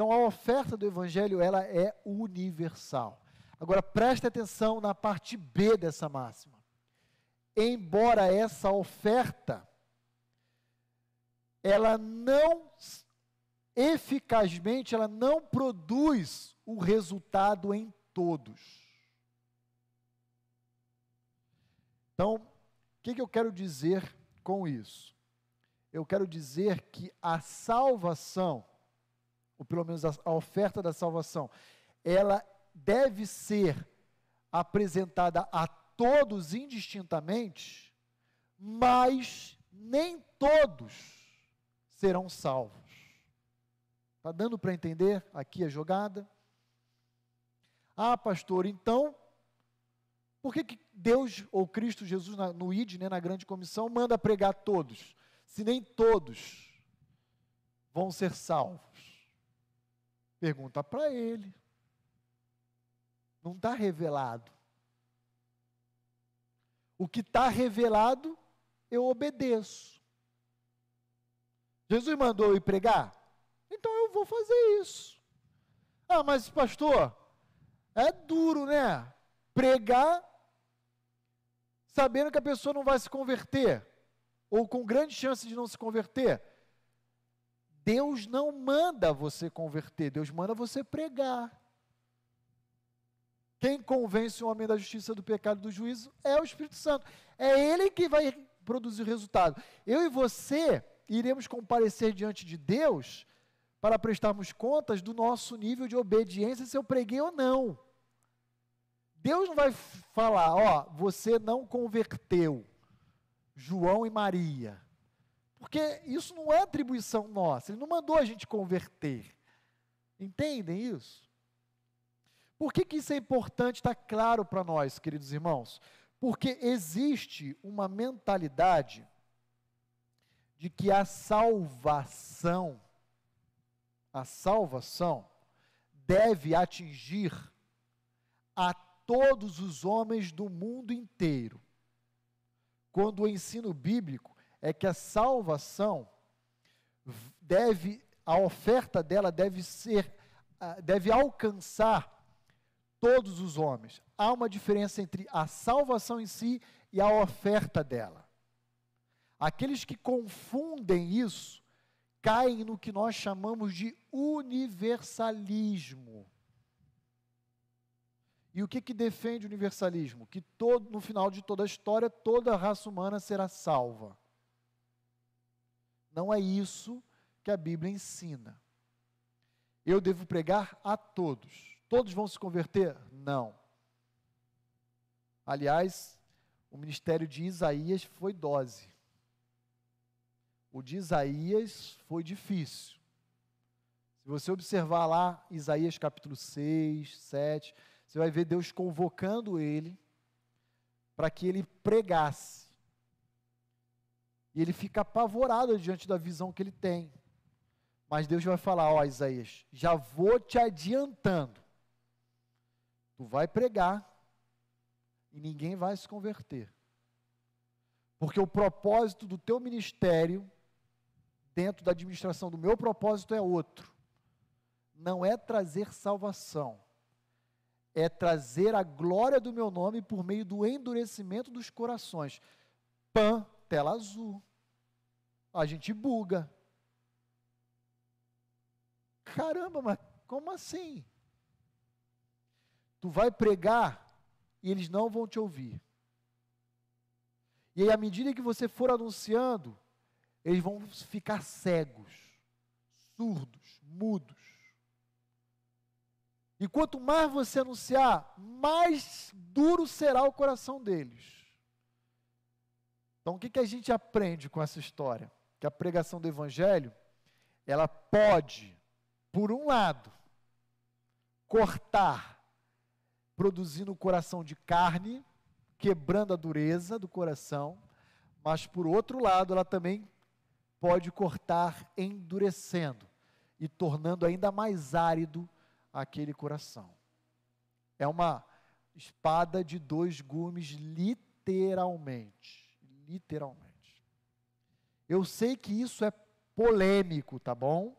Então, a oferta do evangelho, ela é universal. Agora, preste atenção na parte B dessa máxima. Embora essa oferta ela não eficazmente, ela não produz o resultado em todos. Então, o que, que eu quero dizer com isso? Eu quero dizer que a salvação, ou pelo menos a, a oferta da salvação, ela deve ser apresentada a todos indistintamente, mas nem todos serão salvos. Está dando para entender aqui a jogada? Ah, pastor, então, por que, que Deus ou Cristo Jesus no ID, né, na grande comissão, manda pregar todos, se nem todos vão ser salvos? Pergunta para ele. Não está revelado. O que está revelado, eu obedeço. Jesus mandou eu ir pregar? Então eu vou fazer isso. Ah, mas pastor, é duro, né? Pregar sabendo que a pessoa não vai se converter, ou com grande chance de não se converter. Deus não manda você converter, Deus manda você pregar. Quem convence o homem da justiça do pecado e do juízo é o Espírito Santo. É ele que vai produzir o resultado. Eu e você iremos comparecer diante de Deus para prestarmos contas do nosso nível de obediência, se eu preguei ou não. Deus não vai falar, ó, você não converteu João e Maria. Porque isso não é atribuição nossa, ele não mandou a gente converter. Entendem isso? Por que, que isso é importante, está claro para nós, queridos irmãos? Porque existe uma mentalidade de que a salvação, a salvação, deve atingir a todos os homens do mundo inteiro. Quando o ensino bíblico é que a salvação deve, a oferta dela deve ser, deve alcançar todos os homens. Há uma diferença entre a salvação em si e a oferta dela. Aqueles que confundem isso caem no que nós chamamos de universalismo. E o que, que defende o universalismo? Que todo, no final de toda a história, toda a raça humana será salva. Não é isso que a Bíblia ensina. Eu devo pregar a todos. Todos vão se converter? Não. Aliás, o ministério de Isaías foi dose. O de Isaías foi difícil. Se você observar lá Isaías capítulo 6, 7, você vai ver Deus convocando ele para que ele pregasse. E ele fica apavorado diante da visão que ele tem. Mas Deus vai falar: Ó, Isaías, já vou te adiantando. Tu vai pregar e ninguém vai se converter. Porque o propósito do teu ministério, dentro da administração do meu propósito, é outro. Não é trazer salvação, é trazer a glória do meu nome por meio do endurecimento dos corações. Pan, tela azul. A gente buga. Caramba, mas como assim? Tu vai pregar e eles não vão te ouvir. E aí, à medida que você for anunciando, eles vão ficar cegos, surdos, mudos. E quanto mais você anunciar, mais duro será o coração deles. Então, o que, que a gente aprende com essa história? Que a pregação do Evangelho, ela pode, por um lado, cortar, produzindo o coração de carne, quebrando a dureza do coração, mas por outro lado, ela também pode cortar endurecendo e tornando ainda mais árido aquele coração. É uma espada de dois gumes, literalmente. Literalmente. Eu sei que isso é polêmico, tá bom?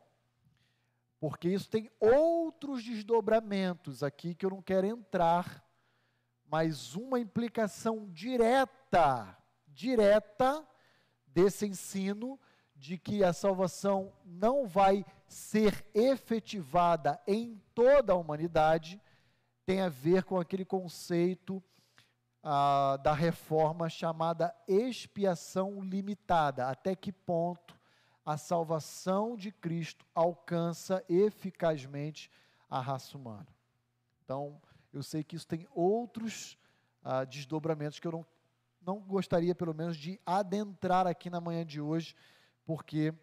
Porque isso tem outros desdobramentos aqui que eu não quero entrar, mas uma implicação direta, direta desse ensino de que a salvação não vai ser efetivada em toda a humanidade, tem a ver com aquele conceito ah, da reforma chamada expiação limitada. Até que ponto a salvação de Cristo alcança eficazmente a raça humana. Então, eu sei que isso tem outros ah, desdobramentos que eu não, não gostaria, pelo menos, de adentrar aqui na manhã de hoje porque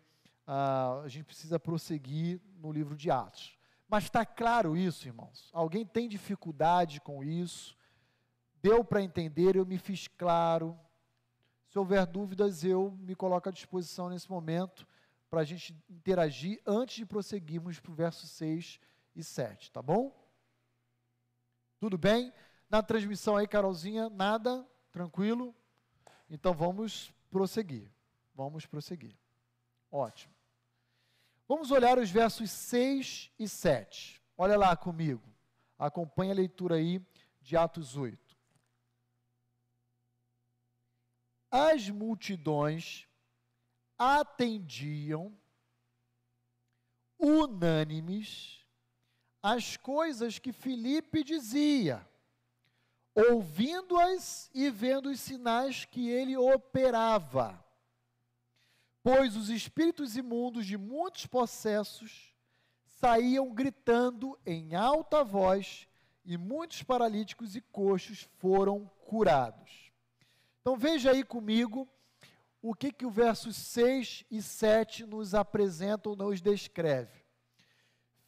ah, a gente precisa prosseguir no livro de Atos. Mas está claro isso, irmãos? Alguém tem dificuldade com isso? Deu para entender? Eu me fiz claro. Se houver dúvidas, eu me coloco à disposição nesse momento para a gente interagir antes de prosseguirmos para o verso 6 e 7, tá bom? Tudo bem? Na transmissão aí, Carolzinha, nada? Tranquilo? Então vamos prosseguir. Vamos prosseguir. Ótimo. Vamos olhar os versos 6 e 7. Olha lá comigo. Acompanhe a leitura aí de Atos 8. As multidões atendiam unânimes as coisas que Filipe dizia, ouvindo-as e vendo os sinais que ele operava pois os espíritos imundos de muitos possessos saíam gritando em alta voz, e muitos paralíticos e coxos foram curados. Então veja aí comigo o que, que o versos 6 e 7 nos apresentam, nos descreve.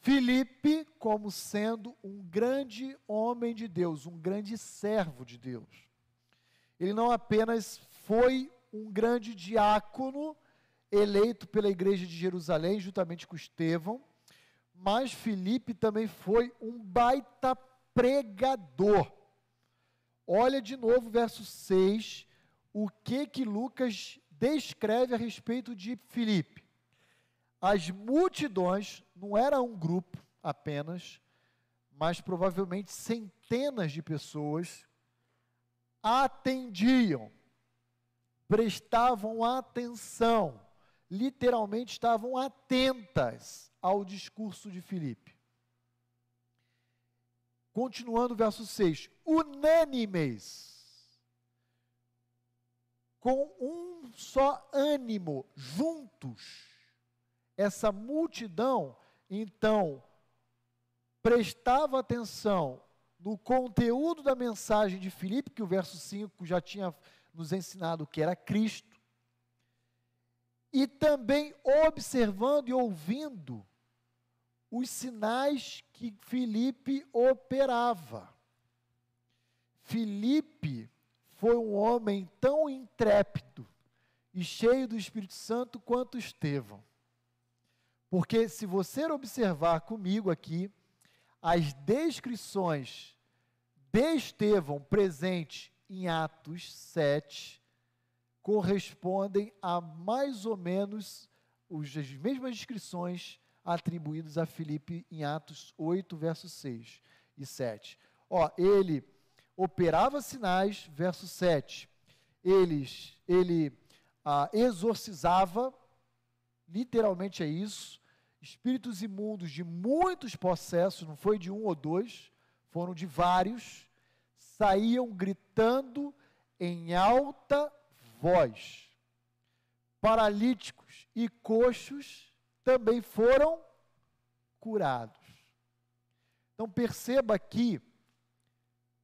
Filipe como sendo um grande homem de Deus, um grande servo de Deus. Ele não apenas foi um grande diácono, eleito pela igreja de Jerusalém, juntamente com Estevão, mas Filipe também foi um baita pregador. Olha de novo verso 6, o que que Lucas descreve a respeito de Filipe. As multidões, não era um grupo apenas, mas provavelmente centenas de pessoas atendiam, prestavam atenção literalmente estavam atentas ao discurso de Filipe. Continuando o verso 6: unânimes, com um só ânimo, juntos, essa multidão, então, prestava atenção no conteúdo da mensagem de Filipe, que o verso 5 já tinha nos ensinado que era Cristo, e também observando e ouvindo os sinais que Filipe operava. Filipe foi um homem tão intrépido e cheio do Espírito Santo quanto Estevão. Porque se você observar comigo aqui, as descrições de Estevão presente em Atos 7 correspondem a mais ou menos as mesmas descrições atribuídas a Filipe em Atos 8, versos 6 e 7. Ó, ele operava sinais, verso 7. Eles, ele ah, exorcizava, literalmente é isso, espíritos imundos de muitos possessos, não foi de um ou dois, foram de vários, saíam gritando em alta voz. Paralíticos e coxos também foram curados. Então perceba que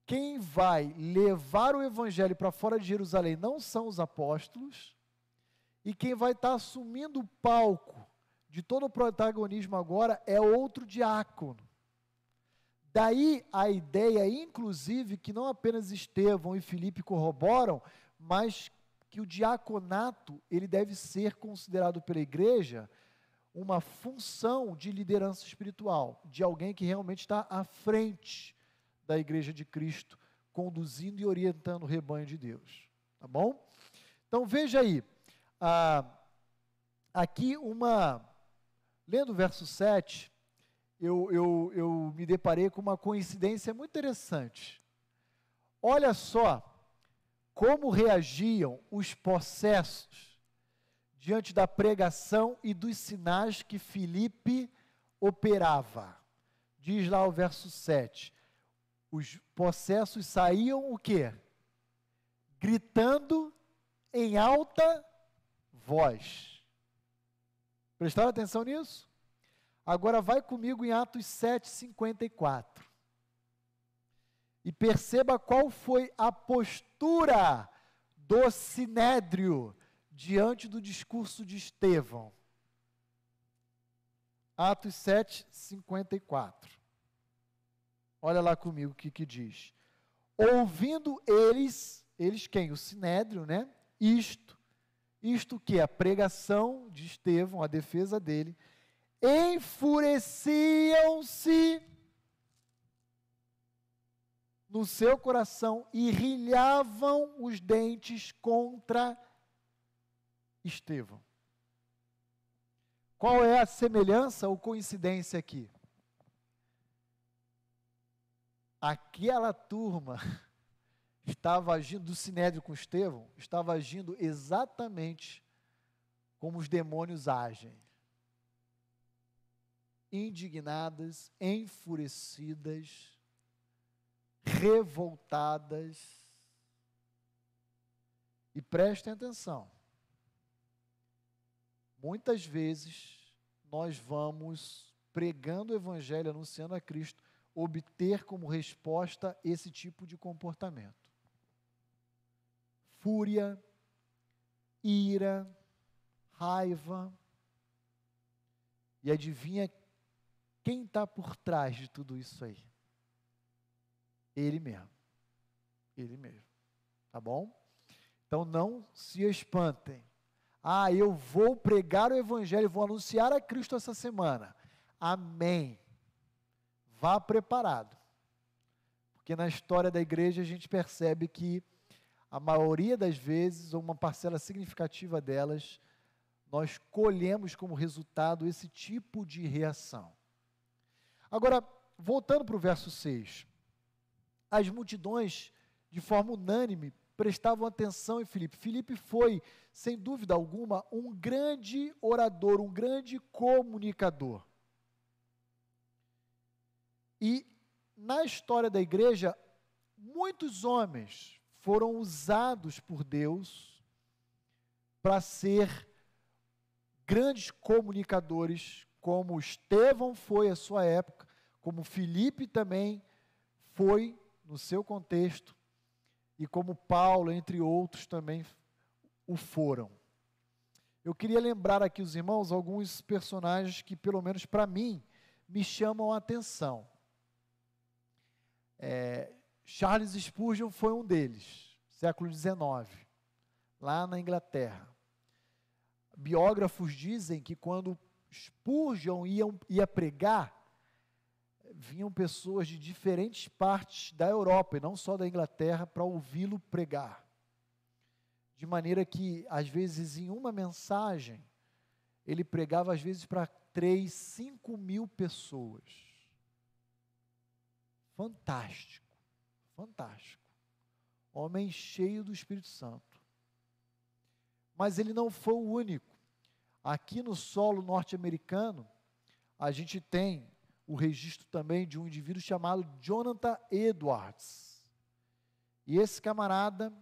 quem vai levar o evangelho para fora de Jerusalém não são os apóstolos, e quem vai estar assumindo o palco de todo o protagonismo agora é outro diácono. Daí a ideia, inclusive, que não apenas Estevão e Filipe corroboram, mas que o diaconato ele deve ser considerado pela igreja uma função de liderança espiritual, de alguém que realmente está à frente da igreja de Cristo, conduzindo e orientando o rebanho de Deus. Tá bom? Então veja aí, ah, aqui uma Lendo o verso 7, eu, eu, eu me deparei com uma coincidência muito interessante. Olha só como reagiam os possessos diante da pregação e dos sinais que Filipe operava. Diz lá o verso 7. Os possessos saíam o quê? Gritando em alta voz. Prestaram atenção nisso? Agora vai comigo em Atos 7, 54. E perceba qual foi a postura do sinédrio diante do discurso de Estevão. Atos 7, 54. Olha lá comigo o que, que diz. Ouvindo eles, eles quem? O sinédrio, né? Isto, isto que é a pregação de Estevão, a defesa dele, enfureciam-se no seu coração e rilhavam os dentes contra Estevão. Qual é a semelhança ou coincidência aqui? Aquela turma estava agindo, do Sinédrio com Estevão, estava agindo exatamente como os demônios agem. Indignadas, enfurecidas, revoltadas. E prestem atenção. Muitas vezes nós vamos pregando o Evangelho, anunciando a Cristo, obter como resposta esse tipo de comportamento fúria, ira, raiva. E adivinha quem está por trás de tudo isso aí? Ele mesmo. Ele mesmo. Tá bom? Então não se espantem. Ah, eu vou pregar o Evangelho, vou anunciar a Cristo essa semana. Amém. Vá preparado. Porque na história da igreja a gente percebe que a maioria das vezes, ou uma parcela significativa delas, nós colhemos como resultado esse tipo de reação. Agora, voltando para o verso 6. As multidões, de forma unânime, prestavam atenção em Filipe. Filipe foi, sem dúvida alguma, um grande orador, um grande comunicador. E na história da igreja, muitos homens foram usados por Deus para ser grandes comunicadores, como Estevão foi à sua época, como Filipe também foi no seu contexto, e como Paulo, entre outros, também o foram. Eu queria lembrar aqui os irmãos alguns personagens que, pelo menos para mim, me chamam a atenção. É, Charles Spurgeon foi um deles, século XIX, lá na Inglaterra. Biógrafos dizem que quando Spurgeon ia, ia pregar, vinham pessoas de diferentes partes da Europa, e não só da Inglaterra, para ouvi-lo pregar. De maneira que, às vezes, em uma mensagem, ele pregava, às vezes, para três, cinco mil pessoas. Fantástico, fantástico. Homem cheio do Espírito Santo. Mas ele não foi o único. Aqui no solo norte-americano, a gente tem o registro também de um indivíduo chamado Jonathan Edwards. E esse camarada,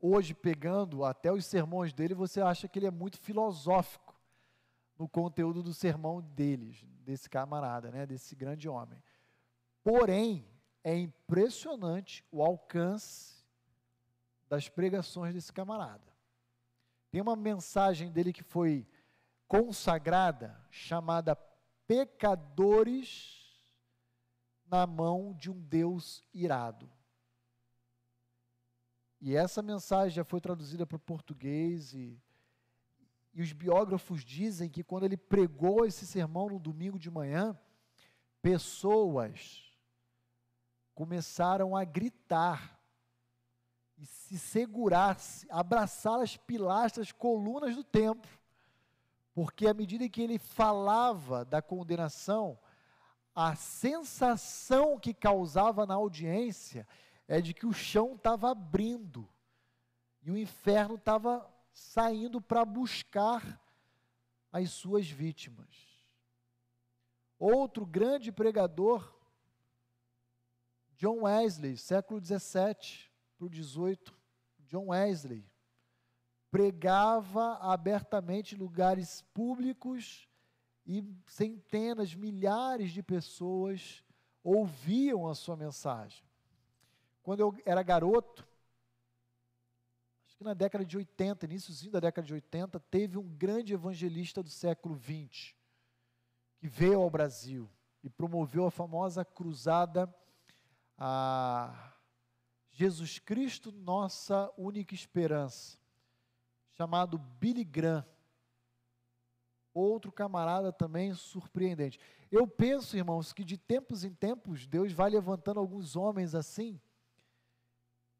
hoje pegando até os sermões dele, você acha que ele é muito filosófico no conteúdo do sermão deles, desse camarada, né, desse grande homem. Porém, é impressionante o alcance das pregações desse camarada. Tem uma mensagem dele que foi consagrada, chamada Pecadores na mão de um Deus irado. E essa mensagem já foi traduzida para o português e, e os biógrafos dizem que quando ele pregou esse sermão no domingo de manhã, pessoas começaram a gritar e se segurar, abraçar as pilastras, colunas do templo, porque à medida que ele falava da condenação, a sensação que causava na audiência é de que o chão estava abrindo e o inferno estava saindo para buscar as suas vítimas. Outro grande pregador, John Wesley, século 17 para o 18, John Wesley, pregava abertamente em lugares públicos e centenas, milhares de pessoas ouviam a sua mensagem. Quando eu era garoto, acho que na década de 80, iníciozinho da década de 80, teve um grande evangelista do século 20 que veio ao Brasil e promoveu a famosa cruzada a Jesus Cristo, nossa única esperança, chamado Billy Graham. Outro camarada também surpreendente. Eu penso, irmãos, que de tempos em tempos Deus vai levantando alguns homens assim,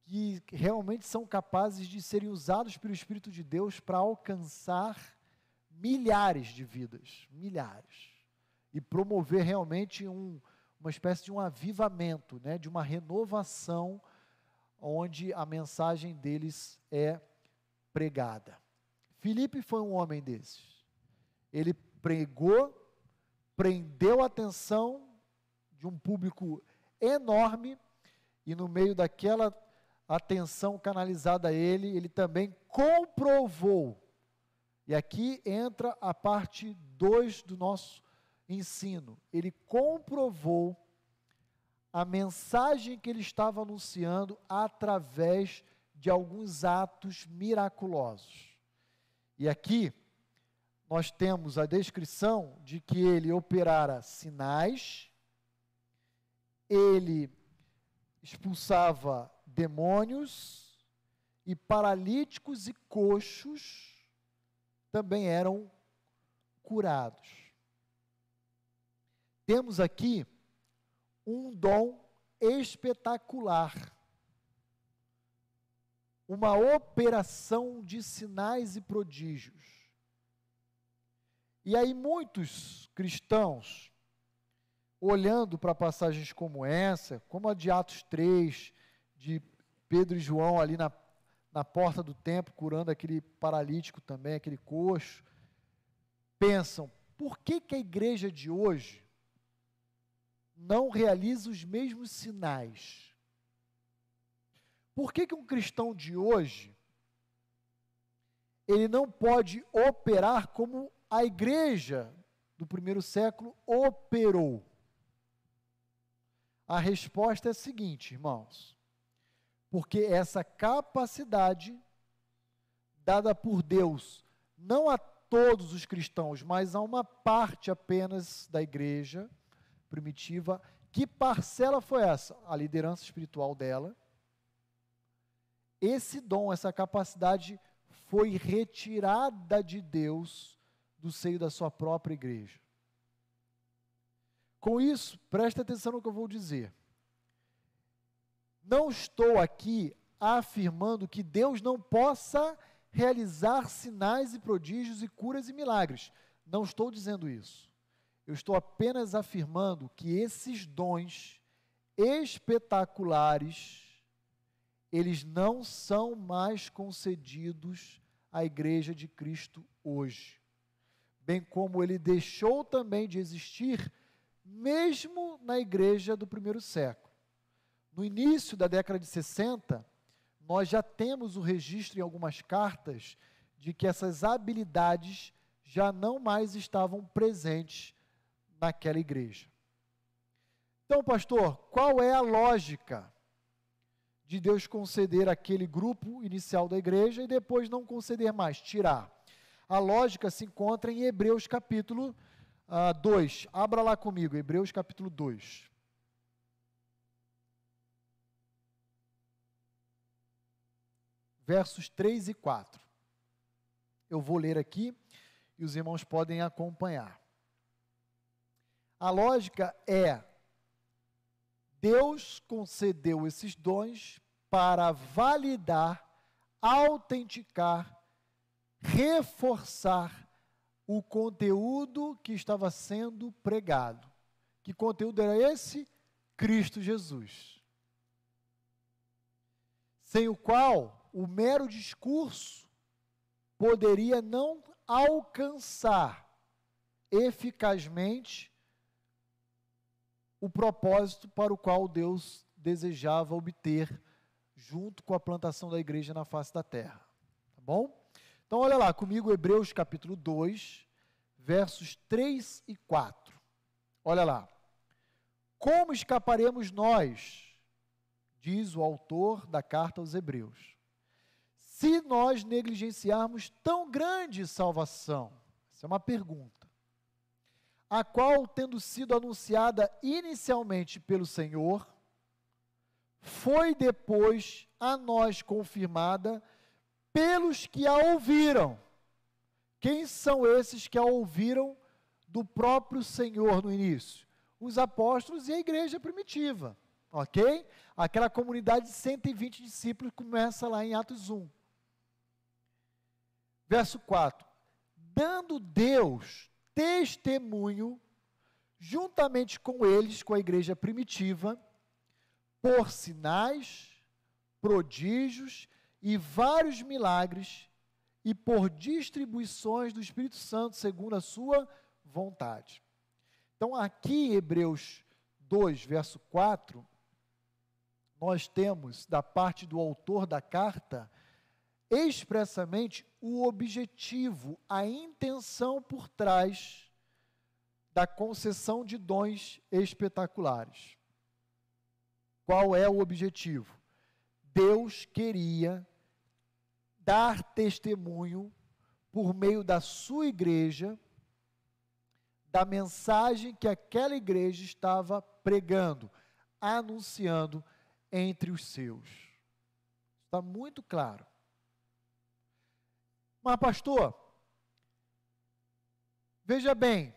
que realmente são capazes de serem usados pelo Espírito de Deus para alcançar milhares de vidas, milhares, e promover realmente um, uma espécie de um avivamento, né, de uma renovação, onde a mensagem deles é pregada. Filipe foi um homem desses. Ele pregou, prendeu a atenção de um público enorme, e no meio daquela atenção canalizada a ele, ele também comprovou. E aqui entra a parte 2 do nosso ensino. Ele comprovou a mensagem que ele estava anunciando através de alguns atos miraculosos. E aqui nós temos a descrição de que ele operara sinais, ele expulsava demônios e paralíticos e coxos também eram curados. Temos aqui um dom espetacular. Uma operação de sinais e prodígios. E aí, muitos cristãos, olhando para passagens como essa, como a de Atos 3, de Pedro e João ali na, na porta do templo, curando aquele paralítico também, aquele coxo, pensam: por que, que a igreja de hoje não realiza os mesmos sinais? Por que, que um cristão de hoje ele não pode operar como a igreja do primeiro século operou? A resposta é a seguinte, irmãos porque essa capacidade dada por Deus, não a todos os cristãos, mas a uma parte apenas da igreja primitiva, que parcela foi essa? A liderança espiritual dela. Esse dom, essa capacidade foi retirada de Deus do seio da sua própria igreja. Com isso, preste atenção no que eu vou dizer. Não estou aqui afirmando que Deus não possa realizar sinais e prodígios e curas e milagres. Não estou dizendo isso. Eu estou apenas afirmando que esses dons espetaculares eles não são mais concedidos à igreja de Cristo hoje. Bem como ele deixou também de existir mesmo na igreja do primeiro século. No início da década de 60, nós já temos o registro em algumas cartas de que essas habilidades já não mais estavam presentes naquela igreja. Então, pastor, qual é a lógica de Deus conceder aquele grupo inicial da igreja e depois não conceder mais, tirar? A lógica se encontra em Hebreus capítulo 2. Uh, Abra lá comigo, Hebreus capítulo 2. Versos 3 e 4. Eu vou ler aqui e os irmãos podem acompanhar. A lógica é: Deus concedeu esses dons para validar, autenticar, reforçar o conteúdo que estava sendo pregado. Que conteúdo era esse? Cristo Jesus. Sem o qual o mero discurso poderia não alcançar eficazmente o propósito para o qual Deus desejava obter junto com a plantação da igreja na face da terra. Tá bom? Então olha lá comigo Hebreus capítulo 2, versos 3 e 4. Olha lá. Como escaparemos nós, diz o autor da carta aos Hebreus, se nós negligenciarmos tão grande salvação? Essa é uma pergunta a qual, tendo sido anunciada inicialmente pelo Senhor, foi depois a nós confirmada pelos que a ouviram. Quem são esses que a ouviram do próprio Senhor no início? Os apóstolos e a igreja primitiva, ok? Aquela comunidade de 120 discípulos começa lá em Atos 1. Verso 4: Dando Deus testemunho, juntamente com eles, com a igreja primitiva, por sinais, prodígios e vários milagres, e por distribuições do Espírito Santo, segundo a sua vontade. Então, aqui em Hebreus 2, verso 4, nós temos, da parte do autor da carta, expressamente o objetivo, a intenção por trás da concessão de dons espetaculares. Qual é o objetivo? Deus queria dar testemunho por meio da sua igreja da mensagem que aquela igreja estava pregando, anunciando entre os seus. Está muito claro. Mas, pastor, veja bem,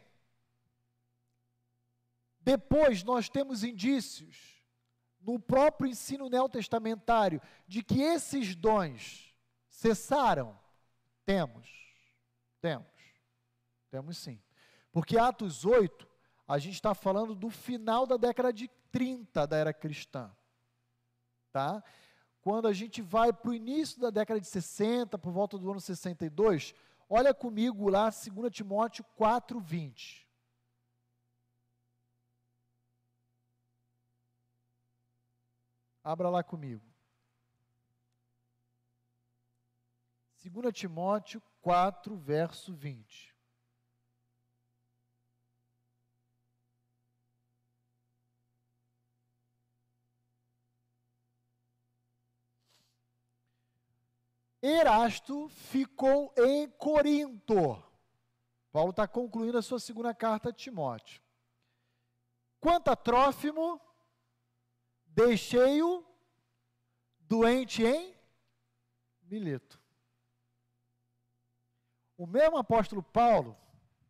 depois nós temos indícios no próprio ensino neotestamentário de que esses dons cessaram? Temos, temos, temos sim. Porque Atos 8, a gente está falando do final da década de 30 da era cristã. Tá? Quando a gente vai para o início da década de 60, por volta do ano 62, olha comigo lá, 2 Timóteo 4, 20. Abra lá comigo. 2 Timóteo 4, verso 20. Erasto ficou em Corinto. Paulo está concluindo a sua segunda carta a Timóteo. Quanto a Trófimo, deixei-o doente em Mileto. O mesmo apóstolo Paulo,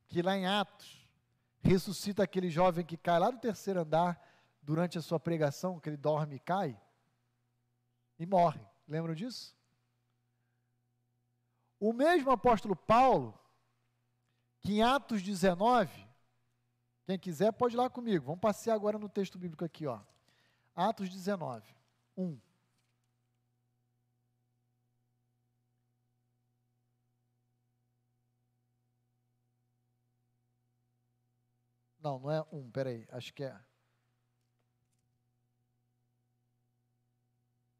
que lá em Atos ressuscita aquele jovem que cai lá do terceiro andar durante a sua pregação, que ele dorme e cai e morre. Lembram disso? O mesmo apóstolo Paulo, que em Atos 19, quem quiser pode ir lá comigo. Vamos passear agora no texto bíblico aqui, ó. Atos 19, 1. Não, não é um, peraí, acho que é.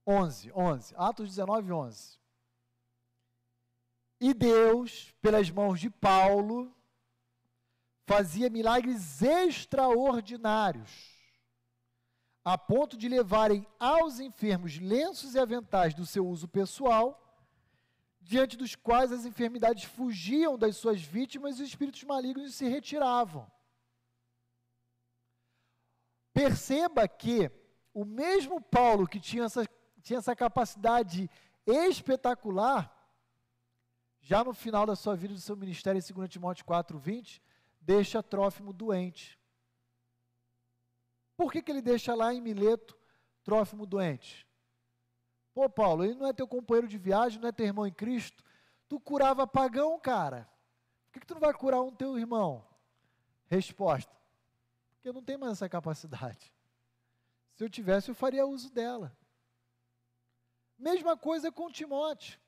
11, 11, Atos 19, 11. E Deus, pelas mãos de Paulo, fazia milagres extraordinários, a ponto de levarem aos enfermos lenços e aventais do seu uso pessoal, diante dos quais as enfermidades fugiam das suas vítimas e os espíritos malignos se retiravam. Perceba que o mesmo Paulo que tinha essa, tinha essa capacidade espetacular, já no final da sua vida, do seu ministério, em 2 Timóteo 4, 20, deixa Trófimo doente. Por que, que ele deixa lá em Mileto Trófimo doente? Pô, Paulo, ele não é teu companheiro de viagem, não é teu irmão em Cristo. Tu curava pagão, cara. Por que, que tu não vai curar um teu irmão? Resposta: porque eu não tenho mais essa capacidade. Se eu tivesse, eu faria uso dela. Mesma coisa com Timóteo.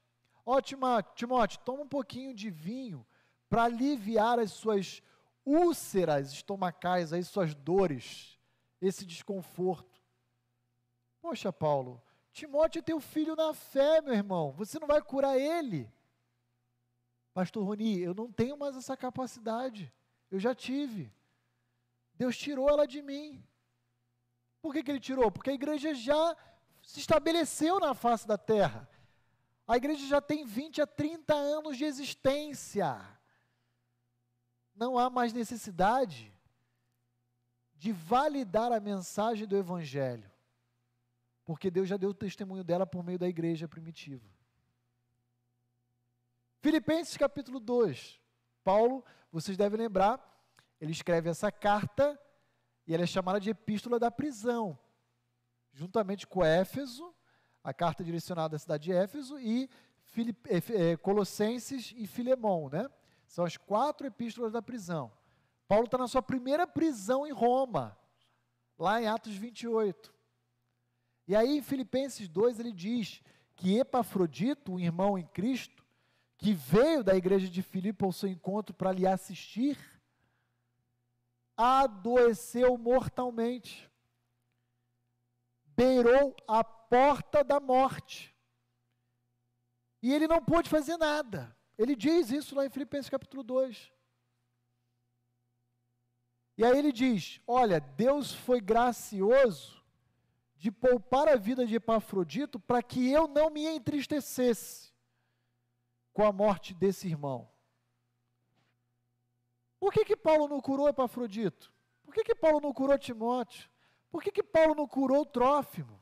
Ó, Timóteo, toma um pouquinho de vinho para aliviar as suas úlceras estomacais, as suas dores, esse desconforto. Poxa, Paulo, Timóteo é teu filho na fé, meu irmão. Você não vai curar ele. Pastor Roni, eu não tenho mais essa capacidade. Eu já tive. Deus tirou ela de mim. Por que, que ele tirou? Porque a igreja já se estabeleceu na face da terra. A igreja já tem 20 a 30 anos de existência. Não há mais necessidade de validar a mensagem do Evangelho, porque Deus já deu o testemunho dela por meio da igreja primitiva. Filipenses capítulo 2. Paulo, vocês devem lembrar, ele escreve essa carta e ela é chamada de Epístola da Prisão, juntamente com Éfeso, a carta direcionada à cidade de Éfeso, e Filip, é, Colossenses e Filemão, né? São as quatro epístolas da prisão. Paulo está na sua primeira prisão em Roma, lá em Atos 28. E aí, em Filipenses 2, ele diz que Epafrodito, um irmão em Cristo, que veio da igreja de Filipe ao seu encontro para lhe assistir, adoeceu mortalmente, beirou a porta da morte. E ele não pôde fazer nada. Ele diz isso lá em Filipenses capítulo 2. E aí ele diz: Olha, Deus foi gracioso de poupar a vida de Epafrodito para que eu não me entristecesse com a morte desse irmão. Por que, que Paulo não curou Epafrodito? Por que, que Paulo não curou Timóteo? Por que, que Paulo não curou Trófimo?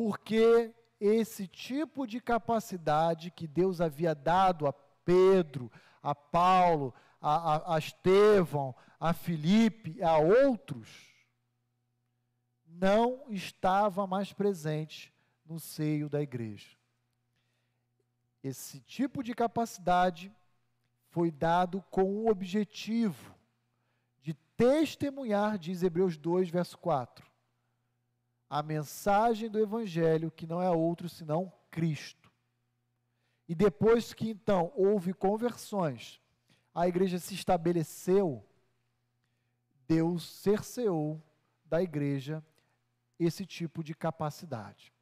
Porque esse tipo de capacidade que Deus havia dado a Pedro, a Paulo, a, a, a Estevão, a Filipe, a outros, não estava mais presente no seio da igreja. Esse tipo de capacidade foi dado com o objetivo de testemunhar, diz Hebreus 2, verso 4, a mensagem do Evangelho que não é outro senão Cristo. E depois que então houve conversões, a igreja se estabeleceu, Deus cerceou da igreja esse tipo de capacidade.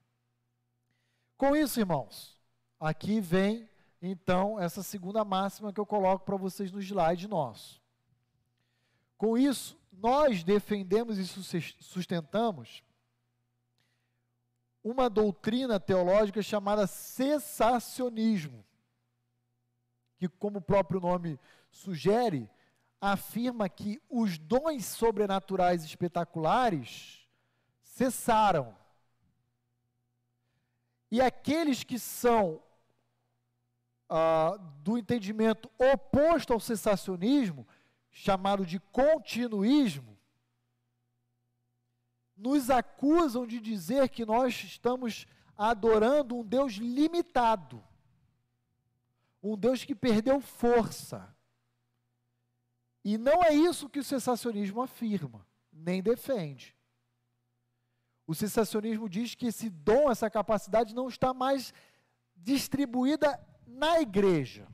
Com isso, irmãos, aqui vem então essa segunda máxima que eu coloco para vocês no slide nosso. Com isso, nós defendemos e sustentamos uma doutrina teológica chamada cessacionismo, que, como o próprio nome sugere, afirma que os dons sobrenaturais espetaculares cessaram. E aqueles que são ah, do entendimento oposto ao cessacionismo, chamado de continuismo, nos acusam de dizer que nós estamos adorando um Deus limitado, um Deus que perdeu força. E não é isso que o cessacionismo afirma, nem defende. O cessacionismo diz que esse dom, essa capacidade não está mais distribuída na igreja.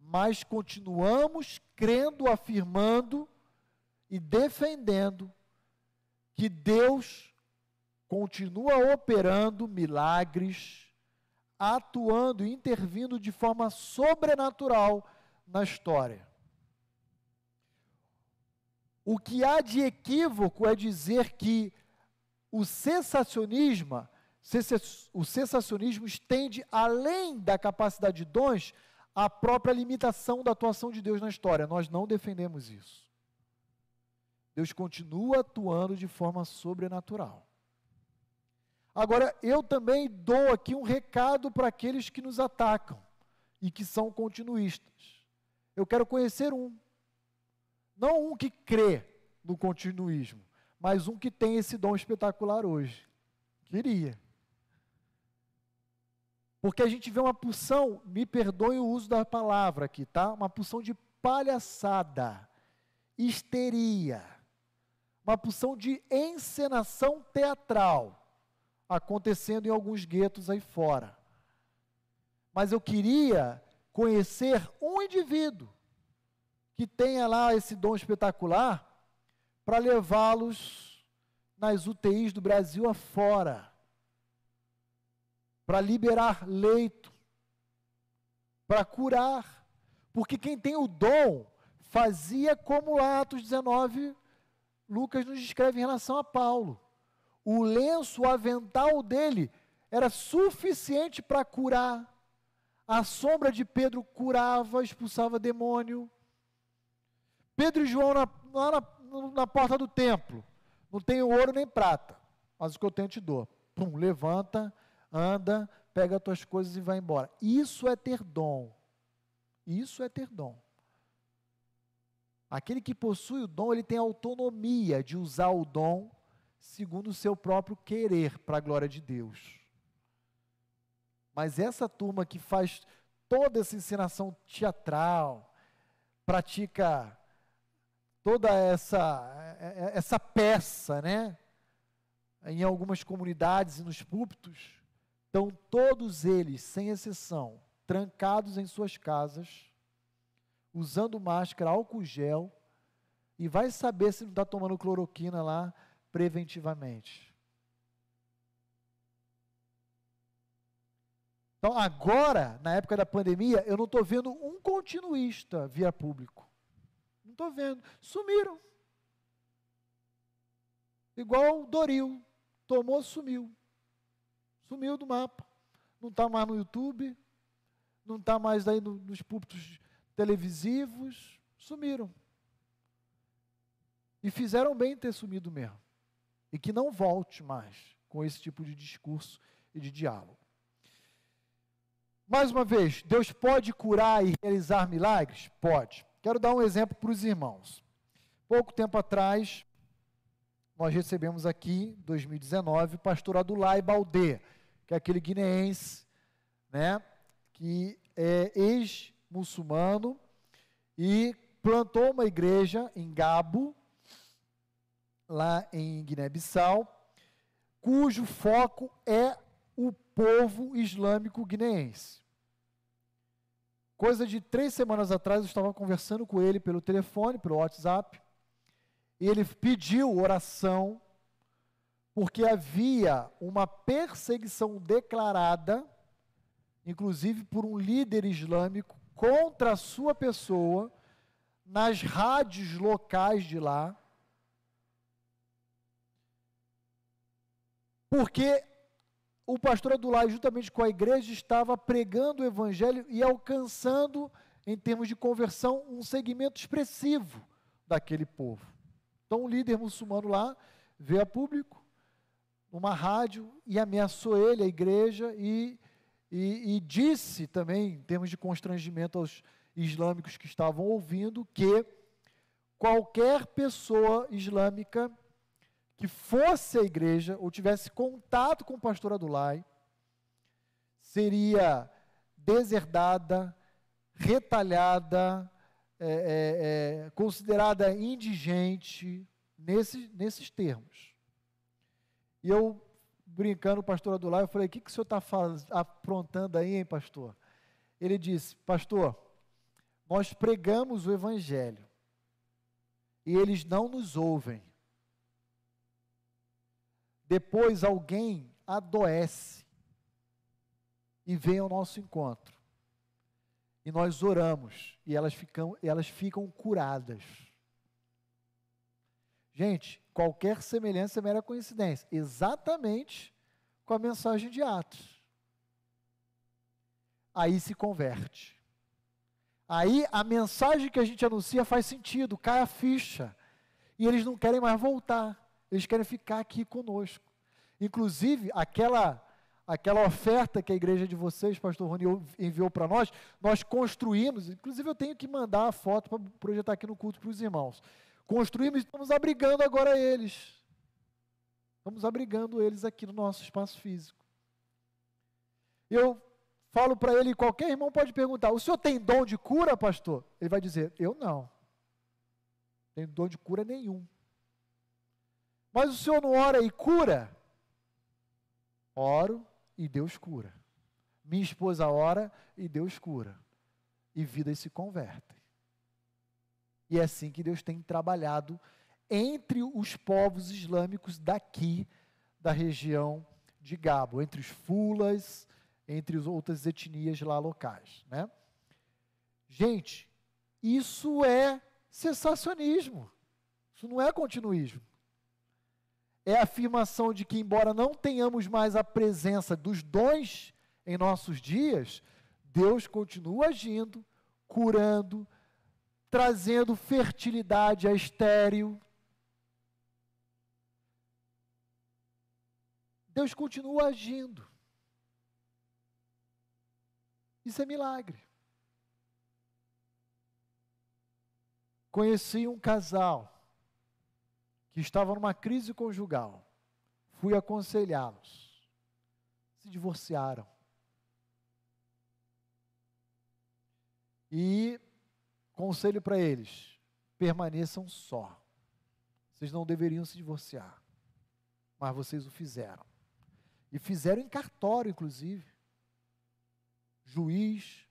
Mas continuamos crendo, afirmando e defendendo que Deus continua operando milagres, atuando e intervindo de forma sobrenatural na história. O que há de equívoco é dizer que o cessacionismo, o cessacionismo estende além da capacidade de dons a própria limitação da atuação de Deus na história. Nós não defendemos isso. Deus continua atuando de forma sobrenatural. Agora, eu também dou aqui um recado para aqueles que nos atacam e que são continuistas. Eu quero conhecer um. Não um que crê no continuismo, mas um que tem esse dom espetacular hoje. Queria. Porque a gente vê uma pulsão, me perdoe o uso da palavra aqui, tá? Uma pulsão de palhaçada, histeria uma porção de encenação teatral acontecendo em alguns guetos aí fora. Mas eu queria conhecer um indivíduo que tenha lá esse dom espetacular para levá-los nas UTIs do Brasil afora, para liberar leito, para curar. Porque quem tem o dom fazia como Atos 19 Lucas nos descreve em relação a Paulo. O lenço, o avental dele era suficiente para curar. A sombra de Pedro curava, expulsava demônio. Pedro e João na, lá na, na porta do templo. Não tenho ouro nem prata, mas o que eu tenho te dou. Pum, levanta, anda, pega as tuas coisas e vai embora. Isso é ter dom. Isso é ter dom. Aquele que possui o dom, ele tem autonomia de usar o dom segundo o seu próprio querer para a glória de Deus. Mas essa turma que faz toda essa encenação teatral, pratica toda essa essa peça, né? Em algumas comunidades e nos púlpitos, estão todos eles, sem exceção, trancados em suas casas, usando máscara, álcool gel, e vai saber se não está tomando cloroquina lá preventivamente. Então, agora, na época da pandemia, eu não estou vendo um continuista via público. Não estou vendo. Sumiram. Igual o Doril. Tomou, sumiu. Sumiu do mapa. Não está mais no YouTube. Não está mais aí no, nos púlpitos televisivos, sumiram. E fizeram bem ter sumido mesmo. E que não volte mais com esse tipo de discurso e de diálogo. Mais uma vez, Deus pode curar e realizar milagres? Pode. Quero dar um exemplo para os irmãos. Pouco tempo atrás, nós recebemos aqui, 2019, o pastor Adulai Baldê, que é aquele guineense, né, que é ex muçulmano e plantou uma igreja em Gabo, lá em Guiné-Bissau, cujo foco é o povo islâmico guineense. Coisa de três semanas atrás eu estava conversando com ele pelo telefone, pelo WhatsApp, e ele pediu oração porque havia uma perseguição declarada, inclusive por um líder islâmico, contra a sua pessoa nas rádios locais de lá, porque o pastor Adulai, juntamente com a igreja, estava pregando o evangelho e alcançando, em termos de conversão, um segmento expressivo daquele povo. Então, um líder muçulmano lá veio a público, numa rádio, e ameaçou ele, a igreja, e e, e disse também, em termos de constrangimento aos islâmicos que estavam ouvindo, que qualquer pessoa islâmica que fosse à igreja ou tivesse contato com o pastor Adulai seria deserdada, retalhada, é, é, é, considerada indigente, nesse, nesses termos. E eu, brincando, o pastor Adulai, eu falei: o que, que o senhor está aprontando aí, hein, pastor? Ele disse: Pastor, nós pregamos o Evangelho e eles não nos ouvem. Depois alguém adoece e vem ao nosso encontro. E nós oramos e elas ficam, elas ficam curadas. Gente, qualquer semelhança é mera coincidência. Exatamente com a mensagem de Atos. Aí se converte. Aí a mensagem que a gente anuncia faz sentido, cai a ficha. E eles não querem mais voltar. Eles querem ficar aqui conosco. Inclusive, aquela aquela oferta que a igreja de vocês, pastor Rony, enviou para nós, nós construímos, inclusive eu tenho que mandar a foto para projetar aqui no culto para os irmãos. Construímos e estamos abrigando agora eles. Estamos abrigando eles aqui no nosso espaço físico. Eu falo para ele, qualquer irmão pode perguntar: o senhor tem dom de cura, pastor? Ele vai dizer: eu não. Tenho dom de cura nenhum. Mas o senhor não ora e cura? Oro e Deus cura. Minha esposa ora e Deus cura. E vidas se convertem. E é assim que Deus tem trabalhado entre os povos islâmicos daqui da região de Gabo, entre os fulas, entre as outras etnias lá locais, né? Gente, isso é sensacionismo. Isso não é continuismo. É a afirmação de que, embora não tenhamos mais a presença dos dons em nossos dias, Deus continua agindo, curando, trazendo fertilidade a estéreo. Deus continua agindo. Isso é milagre. Conheci um casal que estava numa crise conjugal. Fui aconselhá-los. Se divorciaram. E conselho para eles: permaneçam só. Vocês não deveriam se divorciar. Mas vocês o fizeram. E fizeram em cartório, inclusive juiz,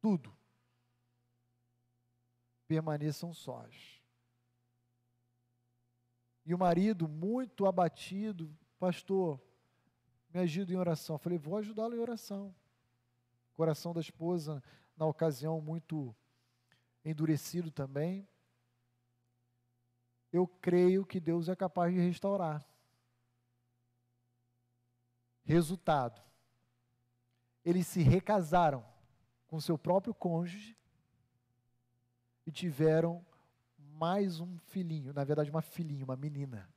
tudo. Permaneçam sós. E o marido, muito abatido, pastor, me ajuda em oração. Eu falei, vou ajudá-lo em oração. Coração da esposa, na ocasião, muito endurecido também. Eu creio que Deus é capaz de restaurar. Resultado: eles se recasaram com seu próprio cônjuge e tiveram mais um filhinho, na verdade, uma filhinha, uma menina.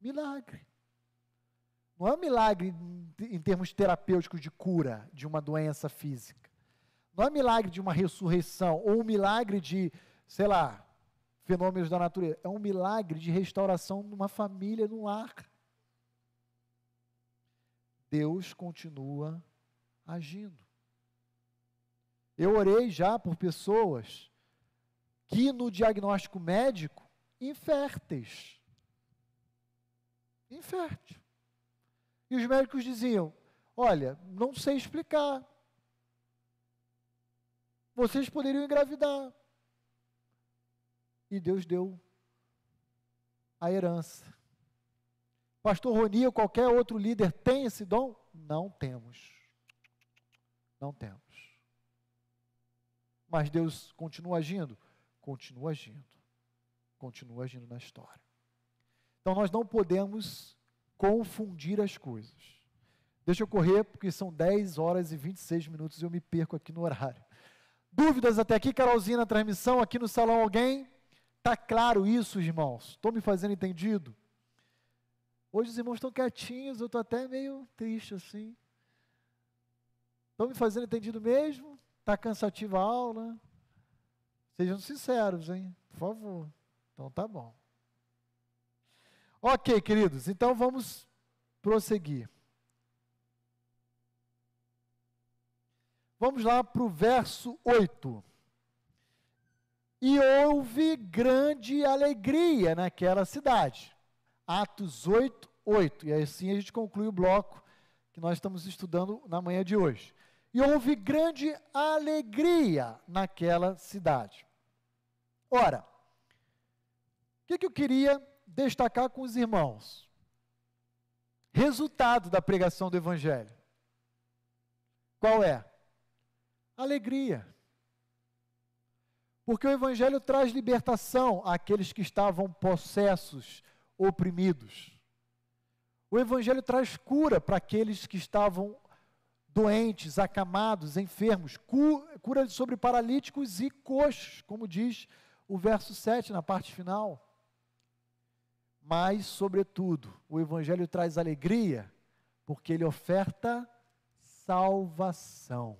Milagre. Não é um milagre em termos terapêuticos de cura de uma doença física. Não é milagre de uma ressurreição ou um milagre de, sei lá, fenômenos da natureza. É um milagre de restauração numa família, num lar. Deus continua agindo. Eu orei já por pessoas que no diagnóstico médico, inférteis. Infértil. E os médicos diziam: Olha, não sei explicar. Vocês poderiam engravidar. E Deus deu a herança. Pastor Roni ou qualquer outro líder tem esse dom? Não temos. Não temos. Mas Deus continua agindo? Continua agindo. Continua agindo na história. Então nós não podemos confundir as coisas. Deixa eu correr, porque são 10 horas e 26 minutos e eu me perco aqui no horário. Dúvidas até aqui, Carolzinha, na transmissão, aqui no salão alguém? Está claro isso, irmãos? Estou me fazendo entendido? Hoje os irmãos estão quietinhos, eu estou até meio triste assim. Estão me fazendo entendido mesmo? Está cansativa a aula? Sejam sinceros, hein? Por favor. Então tá bom. Ok, queridos, então vamos prosseguir. Vamos lá para o verso 8. E houve grande alegria naquela cidade. Atos 8, 8. E assim a gente conclui o bloco que nós estamos estudando na manhã de hoje. E houve grande alegria naquela cidade. Ora, o que, que eu queria destacar com os irmãos? Resultado da pregação do Evangelho. Qual é? Alegria. Porque o Evangelho traz libertação àqueles que estavam possessos, oprimidos. O Evangelho traz cura para aqueles que estavam doentes, acamados, enfermos, cura sobre paralíticos e coxos, como diz o verso 7 na parte final. Mas, sobretudo, o Evangelho traz alegria, porque ele oferta salvação.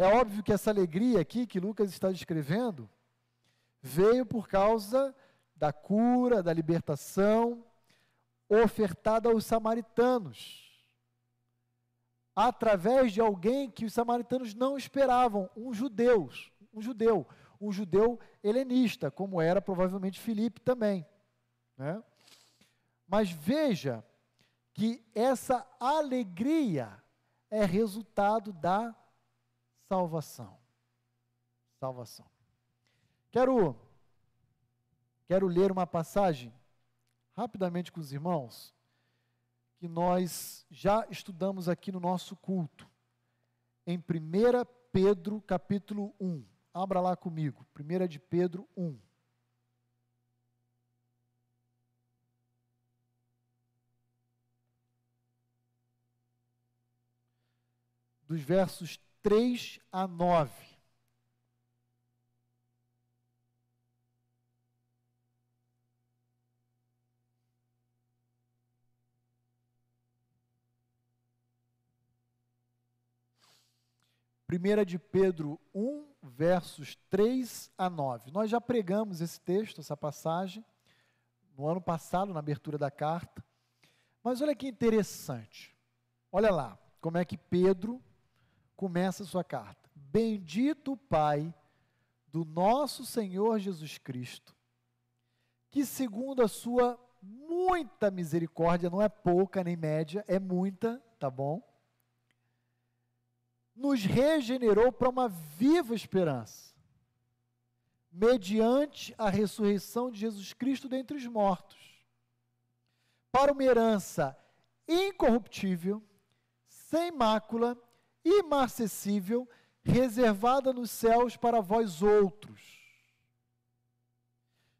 É óbvio que essa alegria aqui que Lucas está descrevendo veio por causa da cura, da libertação ofertada aos samaritanos, através de alguém que os samaritanos não esperavam, um judeu, um judeu, um judeu helenista, como era provavelmente Filipe também. Né? Mas veja que essa alegria é resultado da salvação. Salvação. Quero quero ler uma passagem rapidamente com os irmãos que nós já estudamos aqui no nosso culto. Em 1 Pedro, capítulo 1. Abra lá comigo. 1 de Pedro 1. Dos versos 3 a 9. Primeira de Pedro 1, versos 3 a 9. Nós já pregamos esse texto, essa passagem, no ano passado, na abertura da carta. Mas olha que interessante. Olha lá, como é que Pedro começa a sua carta. Bendito o Pai do nosso Senhor Jesus Cristo, que segundo a sua muita misericórdia, não é pouca nem média, é muita, tá bom? Nos regenerou para uma viva esperança, mediante a ressurreição de Jesus Cristo dentre os mortos, para uma herança incorruptível, sem mácula imarcessível, reservada nos céus para vós outros,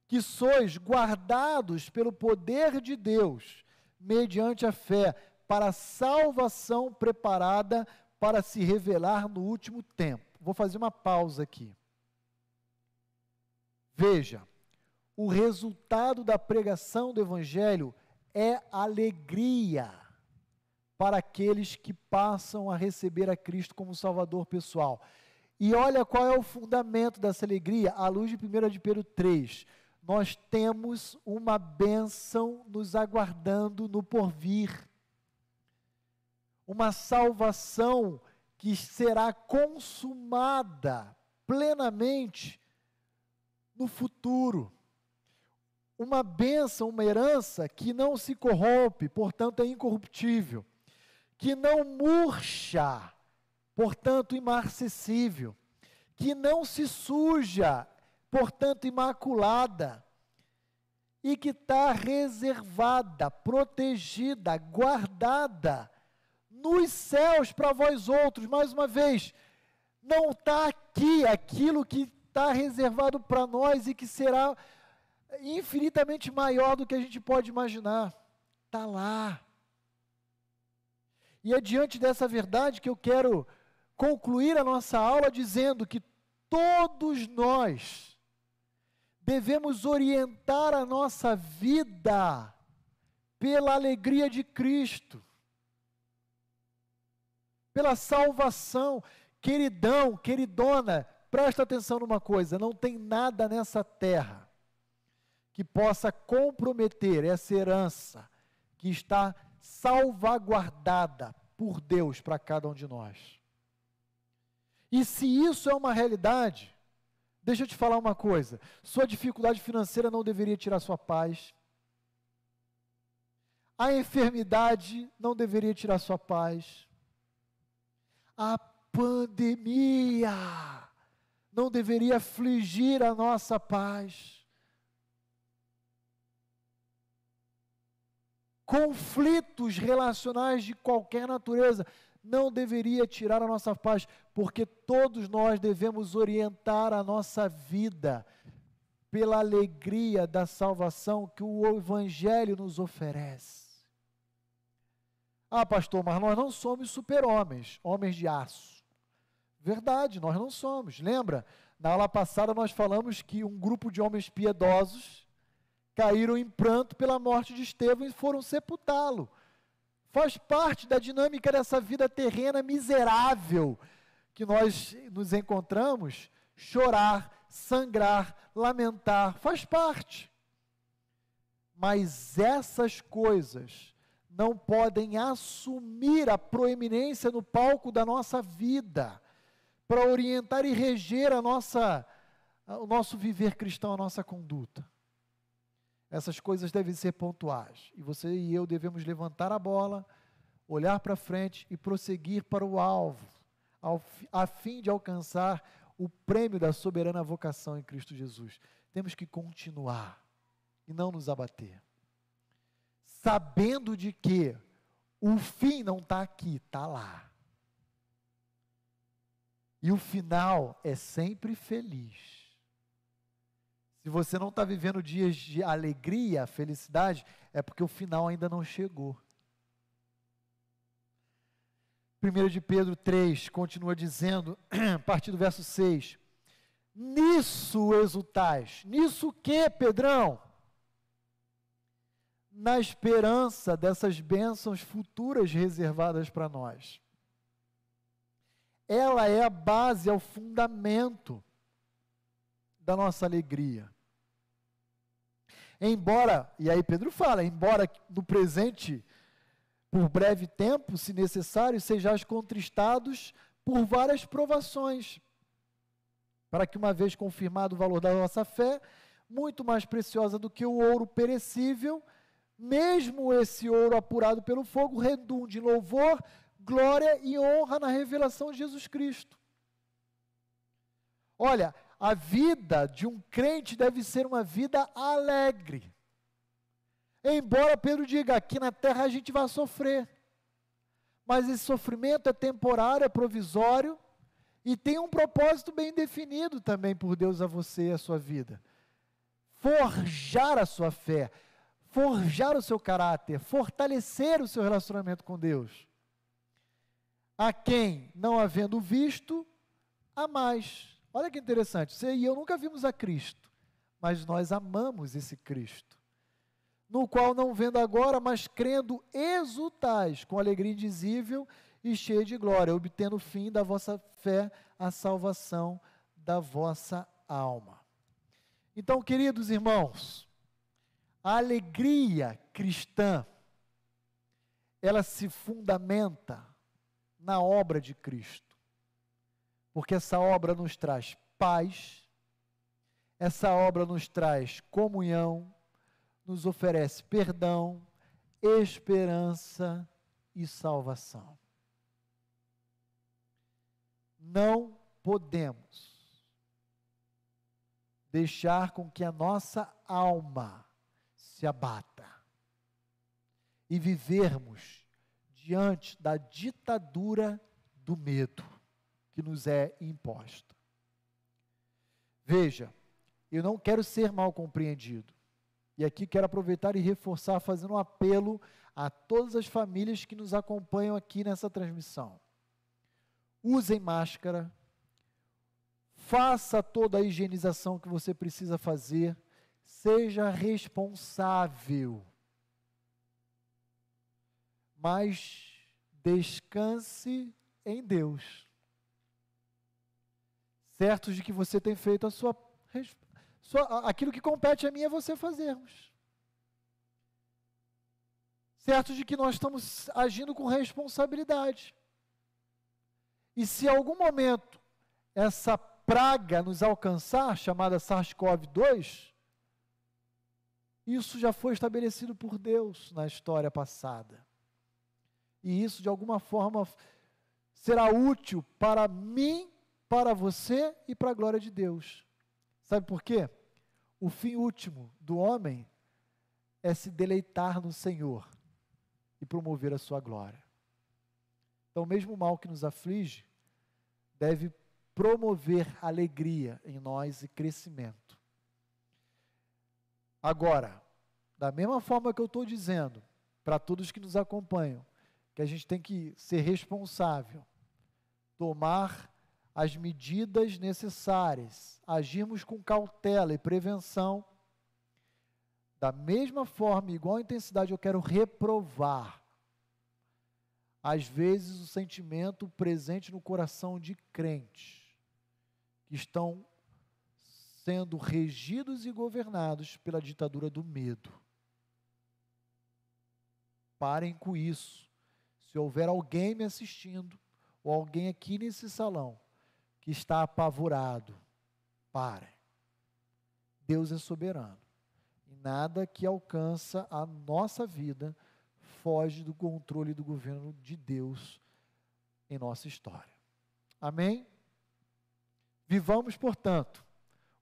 que sois guardados pelo poder de Deus, mediante a fé, para a salvação preparada para se revelar no último tempo. Vou fazer uma pausa aqui. Veja, o resultado da pregação do Evangelho é alegria para aqueles que passam a receber a Cristo como Salvador pessoal. E olha qual é o fundamento dessa alegria, à luz de 1 de Pedro 3. Nós temos uma bênção nos aguardando no porvir. Uma salvação que será consumada plenamente no futuro. Uma bênção, uma herança que não se corrompe, portanto é incorruptível que não murcha, portanto imarcessível, que não se suja, portanto imaculada, e que está reservada, protegida, guardada nos céus para vós outros. Mais uma vez, não está aqui aquilo que está reservado para nós e que será infinitamente maior do que a gente pode imaginar. Está lá. E é diante dessa verdade que eu quero concluir a nossa aula dizendo que todos nós devemos orientar a nossa vida pela alegria de Cristo, pela salvação. Queridão, queridona, presta atenção numa coisa: não tem nada nessa terra que possa comprometer essa herança que está salvaguardada por Deus para cada um de nós. E se isso é uma realidade, deixa eu te falar uma coisa: sua dificuldade financeira não deveria tirar sua paz. A enfermidade não deveria tirar sua paz. A pandemia não deveria afligir a nossa paz. Conflitos relacionais de qualquer natureza não deveria tirar a nossa paz, porque todos nós devemos orientar a nossa vida pela alegria da salvação que o Evangelho nos oferece. Ah, pastor, mas nós não somos super-homens, homens de aço. Verdade, nós não somos. Lembra? Na aula passada nós falamos que um grupo de homens piedosos caíram em pranto pela morte de Estevão e foram sepultá-lo. Faz parte da dinâmica dessa vida terrena miserável que nós nos encontramos, chorar, sangrar, lamentar, faz parte. Mas essas coisas não podem assumir a proeminência no palco da nossa vida, para orientar e reger a nossa, o nosso viver cristão, a nossa conduta. Essas coisas devem ser pontuais. E você e eu devemos levantar a bola, olhar para frente e prosseguir para o alvo, ao, a fim de alcançar o prêmio da soberana vocação em Cristo Jesus. Temos que continuar e não nos abater. Sabendo de que o fim não está aqui, está lá. E o final é sempre feliz. Se você não está vivendo dias de alegria, felicidade, é porque o final ainda não chegou. 1 de Pedro 3 continua dizendo, a partir do verso 6: Nisso exultais. Nisso que, Pedrão? Na esperança dessas bênçãos futuras reservadas para nós. Ela é a base, é o fundamento da nossa alegria. Embora, e aí Pedro fala, embora no presente, por breve tempo, se necessário, sejais contristados por várias provações, para que, uma vez confirmado o valor da nossa fé, muito mais preciosa do que o ouro perecível, mesmo esse ouro apurado pelo fogo, redunde em louvor, glória e honra na revelação de Jesus Cristo. Olha, a vida de um crente deve ser uma vida alegre. Embora Pedro diga, aqui na terra a gente vai sofrer. Mas esse sofrimento é temporário, é provisório e tem um propósito bem definido também por Deus a você e a sua vida. Forjar a sua fé, forjar o seu caráter, fortalecer o seu relacionamento com Deus. A quem, não havendo visto, a mais Olha que interessante, você e eu nunca vimos a Cristo, mas nós amamos esse Cristo, no qual não vendo agora, mas crendo exultais, com alegria indizível e cheia de glória, obtendo o fim da vossa fé, a salvação da vossa alma. Então, queridos irmãos, a alegria cristã, ela se fundamenta na obra de Cristo porque essa obra nos traz paz, essa obra nos traz comunhão, nos oferece perdão, esperança e salvação. Não podemos deixar com que a nossa alma se abata e vivermos diante da ditadura do medo que nos é imposta. Veja, eu não quero ser mal compreendido. E aqui quero aproveitar e reforçar, fazendo um apelo a todas as famílias que nos acompanham aqui nessa transmissão. Usem máscara, faça toda a higienização que você precisa fazer, seja responsável. Mas descanse em Deus. Certos de que você tem feito a sua, sua aquilo que compete a mim é você fazermos. Certos de que nós estamos agindo com responsabilidade. E se em algum momento essa praga nos alcançar, chamada SARS-CoV-2, isso já foi estabelecido por Deus na história passada. E isso, de alguma forma, será útil para mim, para você e para a glória de Deus. Sabe por quê? O fim último do homem é se deleitar no Senhor e promover a sua glória. Então, mesmo o mal que nos aflige deve promover alegria em nós e crescimento. Agora, da mesma forma que eu estou dizendo, para todos que nos acompanham, que a gente tem que ser responsável, tomar as medidas necessárias, agirmos com cautela e prevenção. Da mesma forma, igual intensidade, eu quero reprovar. Às vezes, o sentimento presente no coração de crentes que estão sendo regidos e governados pela ditadura do medo. Parem com isso. Se houver alguém me assistindo, ou alguém aqui nesse salão, está apavorado, pare. Deus é soberano. E nada que alcança a nossa vida foge do controle do governo de Deus em nossa história. Amém? Vivamos, portanto,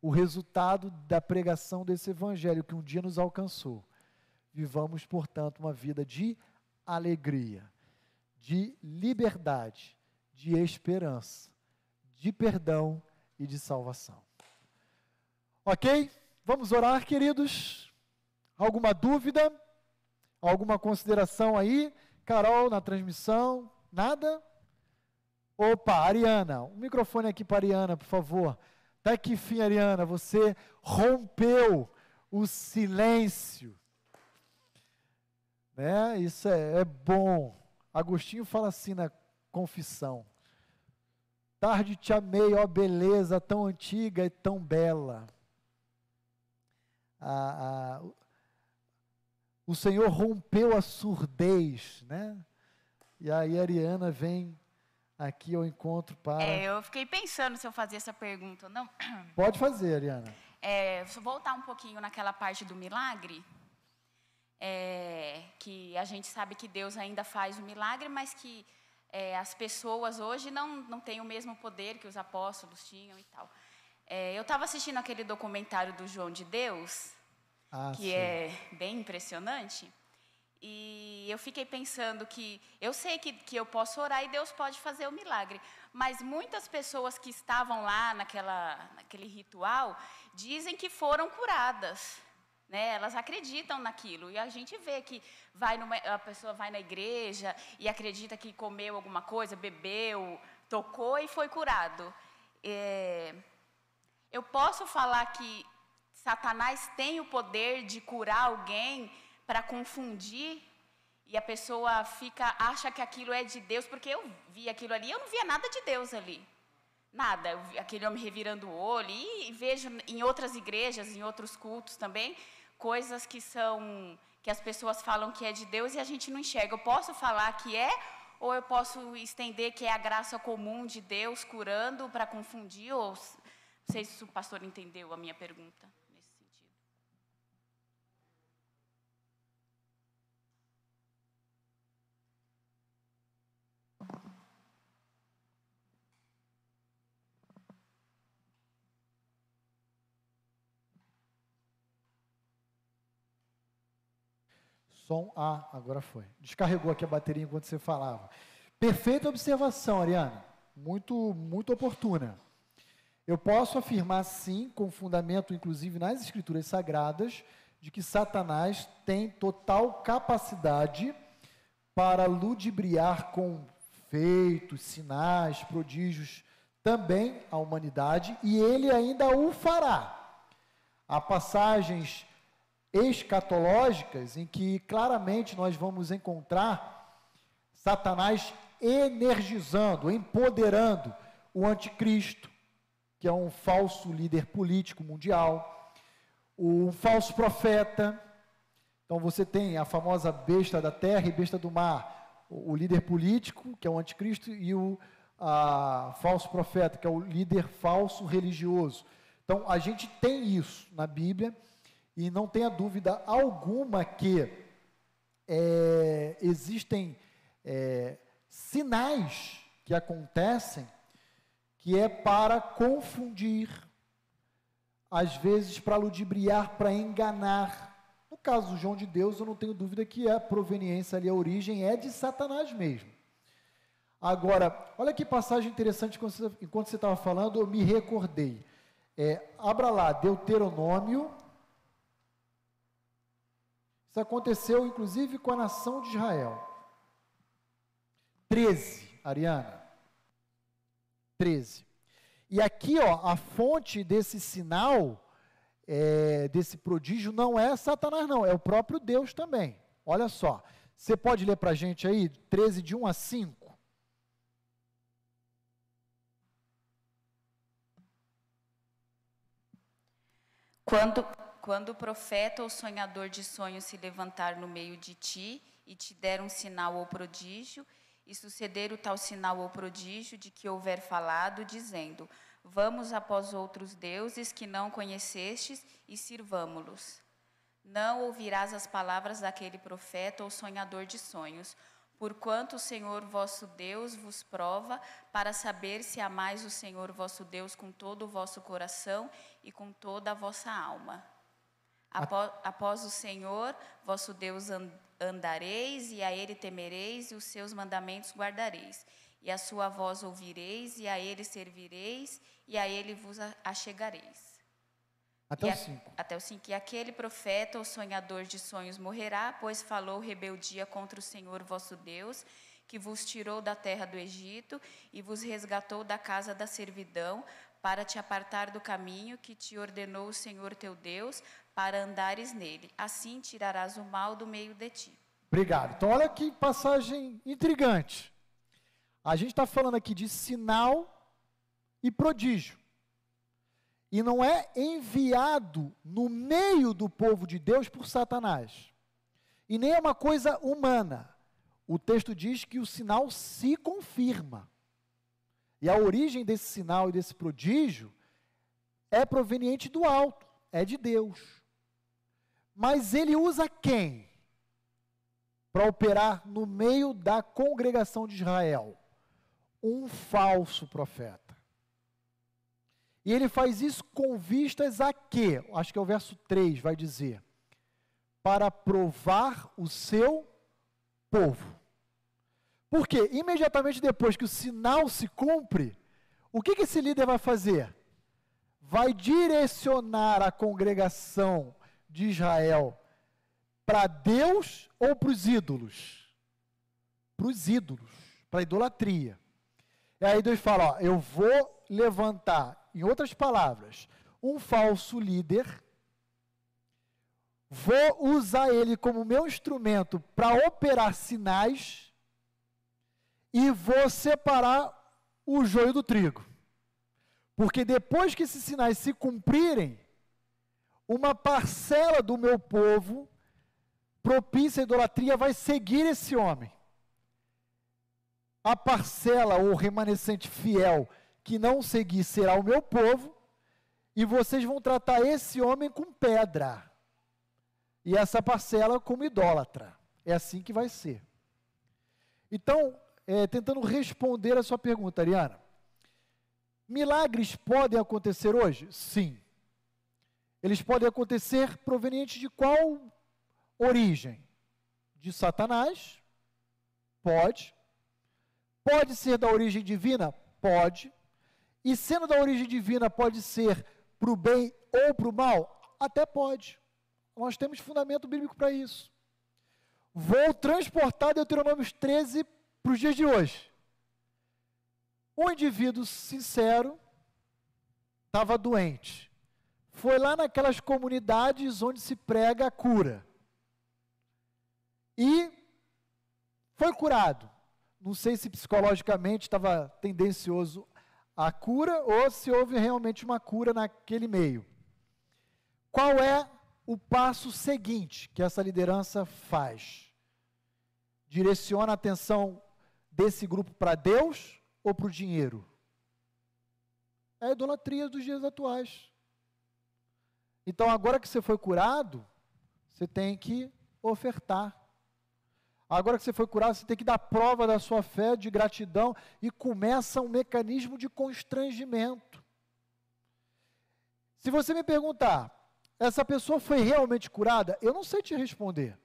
o resultado da pregação desse evangelho que um dia nos alcançou. Vivamos, portanto, uma vida de alegria de liberdade, de esperança, de perdão e de salvação. Ok? Vamos orar, queridos? Alguma dúvida? Alguma consideração aí? Carol, na transmissão? Nada? Opa, Ariana, um microfone aqui para Ariana, por favor. Até que fim, Ariana, você rompeu o silêncio. Né? Isso é, é bom. Agostinho fala assim na confissão: Tarde te amei, ó beleza tão antiga e tão bela. o Senhor rompeu a surdez, né? E aí a Ariana vem aqui ao encontro para. É, eu fiquei pensando se eu fazia essa pergunta ou não. Pode fazer, Ariana. É, voltar um pouquinho naquela parte do milagre é, que a gente sabe que Deus ainda faz o milagre, mas que é, as pessoas hoje não, não têm o mesmo poder que os apóstolos tinham e tal. É, eu estava assistindo aquele documentário do João de Deus, ah, que sim. é bem impressionante, e eu fiquei pensando que eu sei que, que eu posso orar e Deus pode fazer o milagre, mas muitas pessoas que estavam lá naquela, naquele ritual dizem que foram curadas. Né? Elas acreditam naquilo. E a gente vê que vai numa, a pessoa vai na igreja e acredita que comeu alguma coisa, bebeu, tocou e foi curado. É, eu posso falar que Satanás tem o poder de curar alguém para confundir e a pessoa fica acha que aquilo é de Deus, porque eu vi aquilo ali, eu não via nada de Deus ali. Nada, aquele homem revirando o olho e vejo em outras igrejas, em outros cultos também, coisas que são que as pessoas falam que é de Deus e a gente não enxerga. Eu posso falar que é ou eu posso estender que é a graça comum de Deus curando para confundir ou não sei se o pastor entendeu a minha pergunta. Som A, agora foi. Descarregou aqui a bateria enquanto você falava. Perfeita observação, Ariana. Muito, muito oportuna. Eu posso afirmar, sim, com fundamento, inclusive nas Escrituras Sagradas, de que Satanás tem total capacidade para ludibriar com feitos, sinais, prodígios também a humanidade e ele ainda o fará. Há passagens escatológicas em que claramente nós vamos encontrar Satanás energizando, empoderando o anticristo, que é um falso líder político mundial, o falso profeta. Então você tem a famosa besta da terra e besta do mar, o líder político, que é o anticristo, e o a, falso profeta, que é o líder falso religioso. Então a gente tem isso na Bíblia e não tenha dúvida alguma que é, existem é, sinais que acontecem que é para confundir, às vezes para ludibriar, para enganar. No caso do João de Deus, eu não tenho dúvida que a proveniência ali, a origem é de Satanás mesmo. Agora, olha que passagem interessante, enquanto você estava falando, eu me recordei. É, abra lá, Deuteronômio. Isso aconteceu, inclusive, com a nação de Israel. 13, Ariana. 13. E aqui, ó, a fonte desse sinal, é, desse prodígio, não é Satanás, não, é o próprio Deus também. Olha só, você pode ler para a gente aí, 13, de 1 a 5. Quando, quando o profeta ou sonhador de sonhos se levantar no meio de ti e te der um sinal ou prodígio, e suceder o tal sinal ou prodígio de que houver falado, dizendo: Vamos após outros deuses que não conhecestes e sirvamo-los. Não ouvirás as palavras daquele profeta ou sonhador de sonhos, porquanto o Senhor vosso Deus vos prova para saber se amais o Senhor vosso Deus com todo o vosso coração e com toda a vossa alma. Após, após o Senhor vosso Deus andareis, e a ele temereis, e os seus mandamentos guardareis. E a sua voz ouvireis, e a ele servireis, e a ele vos achegareis. Até o 5. Até o 5. E aquele profeta, ou sonhador de sonhos, morrerá, pois falou rebeldia contra o Senhor vosso Deus, que vos tirou da terra do Egito e vos resgatou da casa da servidão, para te apartar do caminho que te ordenou o Senhor teu Deus, para andares nele. Assim tirarás o mal do meio de ti. Obrigado. Então, olha que passagem intrigante. A gente está falando aqui de sinal e prodígio. E não é enviado no meio do povo de Deus por Satanás. E nem é uma coisa humana. O texto diz que o sinal se confirma. E a origem desse sinal e desse prodígio é proveniente do alto, é de Deus. Mas ele usa quem? Para operar no meio da congregação de Israel? Um falso profeta. E ele faz isso com vistas a quê? Acho que é o verso 3, vai dizer. Para provar o seu povo. Porque imediatamente depois que o sinal se cumpre, o que, que esse líder vai fazer? Vai direcionar a congregação de Israel para Deus ou para os ídolos? Para os ídolos, para a idolatria. E aí Deus fala: ó, eu vou levantar, em outras palavras, um falso líder, vou usar ele como meu instrumento para operar sinais e vou separar o joio do trigo. Porque depois que esses sinais se cumprirem, uma parcela do meu povo propícia à idolatria vai seguir esse homem. A parcela ou remanescente fiel que não seguir será o meu povo, e vocês vão tratar esse homem com pedra, e essa parcela como idólatra. É assim que vai ser. Então, é, tentando responder a sua pergunta, Ariana, milagres podem acontecer hoje? Sim. Eles podem acontecer provenientes de qual origem? De Satanás? Pode. Pode ser da origem divina? Pode. E sendo da origem divina, pode ser para o bem ou para o mal? Até pode. Nós temos fundamento bíblico para isso. Vou transportar Deuteronômio 13 para os dias de hoje. Um indivíduo sincero estava doente. Foi lá naquelas comunidades onde se prega a cura. E foi curado. Não sei se psicologicamente estava tendencioso à cura ou se houve realmente uma cura naquele meio. Qual é o passo seguinte que essa liderança faz? Direciona a atenção desse grupo para Deus ou para o dinheiro? É a idolatria dos dias atuais. Então, agora que você foi curado, você tem que ofertar. Agora que você foi curado, você tem que dar prova da sua fé, de gratidão, e começa um mecanismo de constrangimento. Se você me perguntar, essa pessoa foi realmente curada? Eu não sei te responder.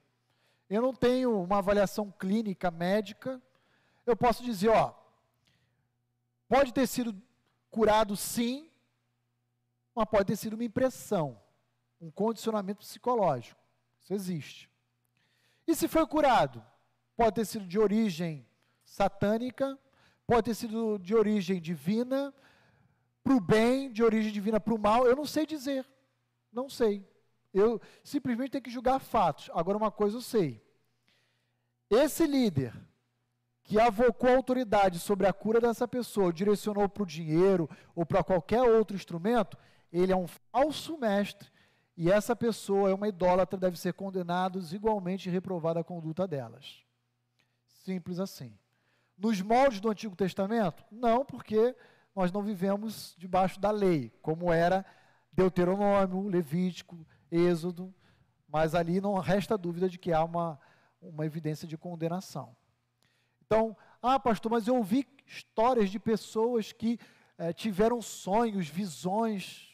Eu não tenho uma avaliação clínica médica. Eu posso dizer, ó, pode ter sido curado sim, mas pode ter sido uma impressão, um condicionamento psicológico. Isso existe. E se foi curado? Pode ter sido de origem satânica, pode ter sido de origem divina, para o bem, de origem divina para o mal, eu não sei dizer. Não sei. Eu simplesmente tenho que julgar fatos. Agora, uma coisa eu sei. Esse líder que avocou a autoridade sobre a cura dessa pessoa, direcionou para o dinheiro ou para qualquer outro instrumento, ele é um falso mestre e essa pessoa é uma idólatra, deve ser condenado igualmente e reprovada a conduta delas. Simples assim. Nos moldes do Antigo Testamento? Não, porque nós não vivemos debaixo da lei, como era Deuteronômio, Levítico, Êxodo, mas ali não resta dúvida de que há uma, uma evidência de condenação. Então, ah, pastor, mas eu ouvi histórias de pessoas que eh, tiveram sonhos, visões.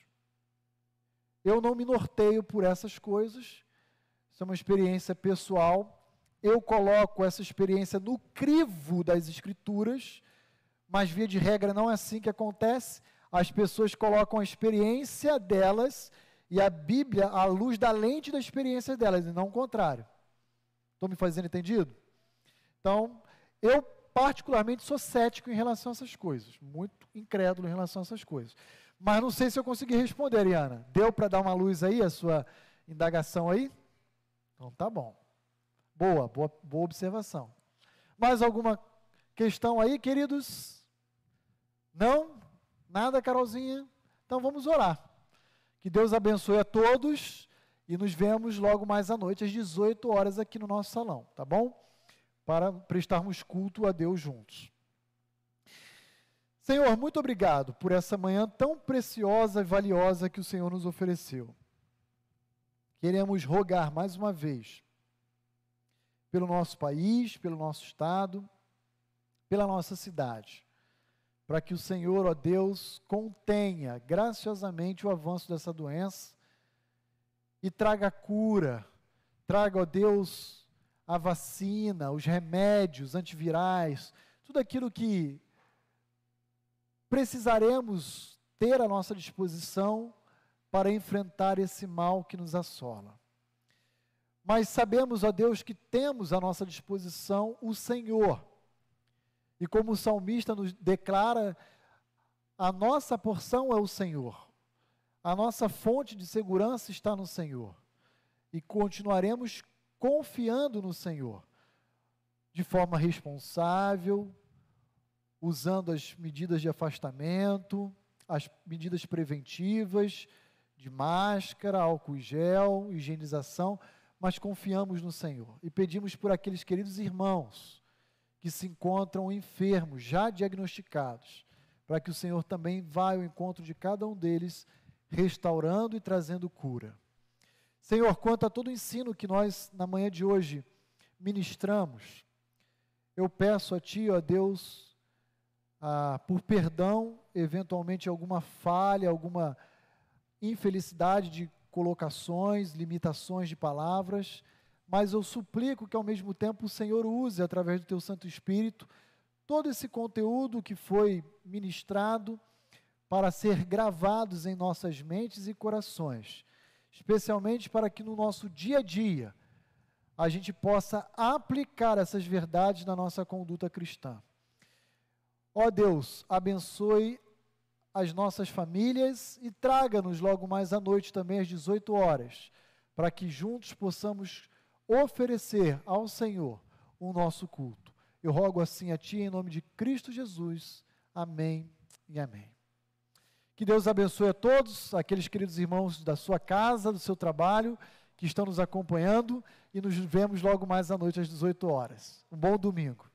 Eu não me norteio por essas coisas. Isso é uma experiência pessoal. Eu coloco essa experiência no crivo das Escrituras, mas, via de regra, não é assim que acontece. As pessoas colocam a experiência delas e a Bíblia à luz da lente da experiência delas, e não o contrário. Estou me fazendo entendido? Então, eu, particularmente, sou cético em relação a essas coisas, muito incrédulo em relação a essas coisas. Mas não sei se eu consegui responder, Ariana. Deu para dar uma luz aí, a sua indagação aí? Então tá bom. Boa, boa, boa observação. Mais alguma questão aí, queridos? Não? Nada, Carolzinha? Então vamos orar. Que Deus abençoe a todos e nos vemos logo mais à noite, às 18 horas, aqui no nosso salão, tá bom? para prestarmos culto a Deus juntos. Senhor, muito obrigado por essa manhã tão preciosa e valiosa que o Senhor nos ofereceu. Queremos rogar mais uma vez pelo nosso país, pelo nosso estado, pela nossa cidade, para que o Senhor, ó Deus, contenha graciosamente o avanço dessa doença e traga cura, traga, ó Deus, a vacina, os remédios antivirais, tudo aquilo que precisaremos ter à nossa disposição para enfrentar esse mal que nos assola. Mas sabemos, ó Deus, que temos à nossa disposição o Senhor. E como o salmista nos declara, a nossa porção é o Senhor. A nossa fonte de segurança está no Senhor. E continuaremos confiando no Senhor, de forma responsável, usando as medidas de afastamento, as medidas preventivas, de máscara, álcool gel, higienização, mas confiamos no Senhor e pedimos por aqueles queridos irmãos que se encontram enfermos, já diagnosticados, para que o Senhor também vá ao encontro de cada um deles, restaurando e trazendo cura. Senhor, quanto a todo o ensino que nós, na manhã de hoje, ministramos, eu peço a Ti, ó Deus, ah, por perdão, eventualmente alguma falha, alguma infelicidade de colocações, limitações de palavras, mas eu suplico que ao mesmo tempo o Senhor use, através do Teu Santo Espírito, todo esse conteúdo que foi ministrado para ser gravados em nossas mentes e corações especialmente para que no nosso dia a dia a gente possa aplicar essas verdades na nossa conduta cristã. Ó Deus, abençoe as nossas famílias e traga-nos logo mais à noite também às 18 horas, para que juntos possamos oferecer ao Senhor o nosso culto. Eu rogo assim a Ti em nome de Cristo Jesus. Amém e amém. Que Deus abençoe a todos, aqueles queridos irmãos da sua casa, do seu trabalho, que estão nos acompanhando e nos vemos logo mais à noite às 18 horas. Um bom domingo.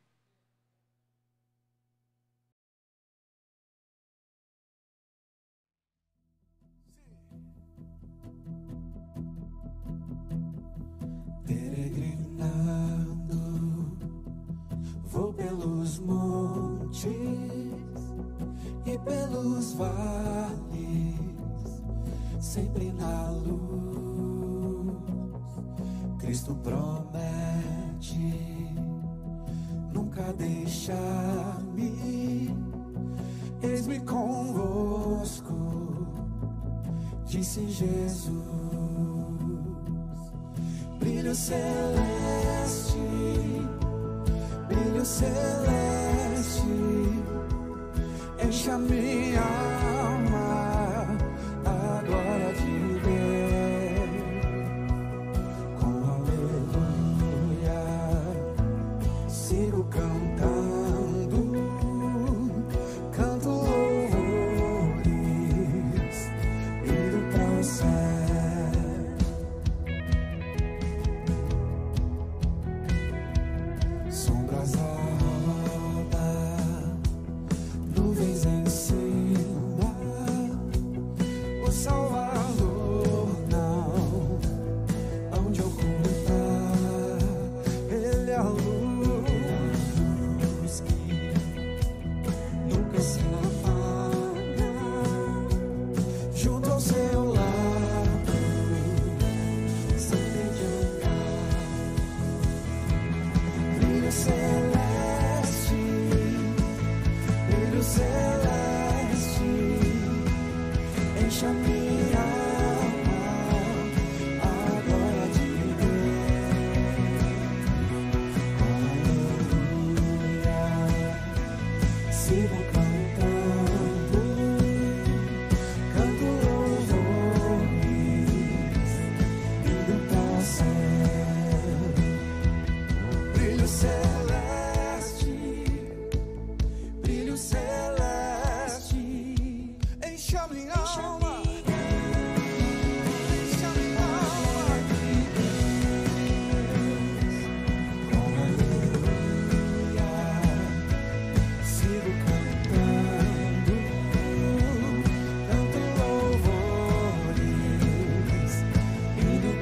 Montes e pelos vales, sempre na luz. Cristo promete nunca deixar-me. Eis-me convosco, disse Jesus. Brilho celeste, brilho celeste enche a minha alma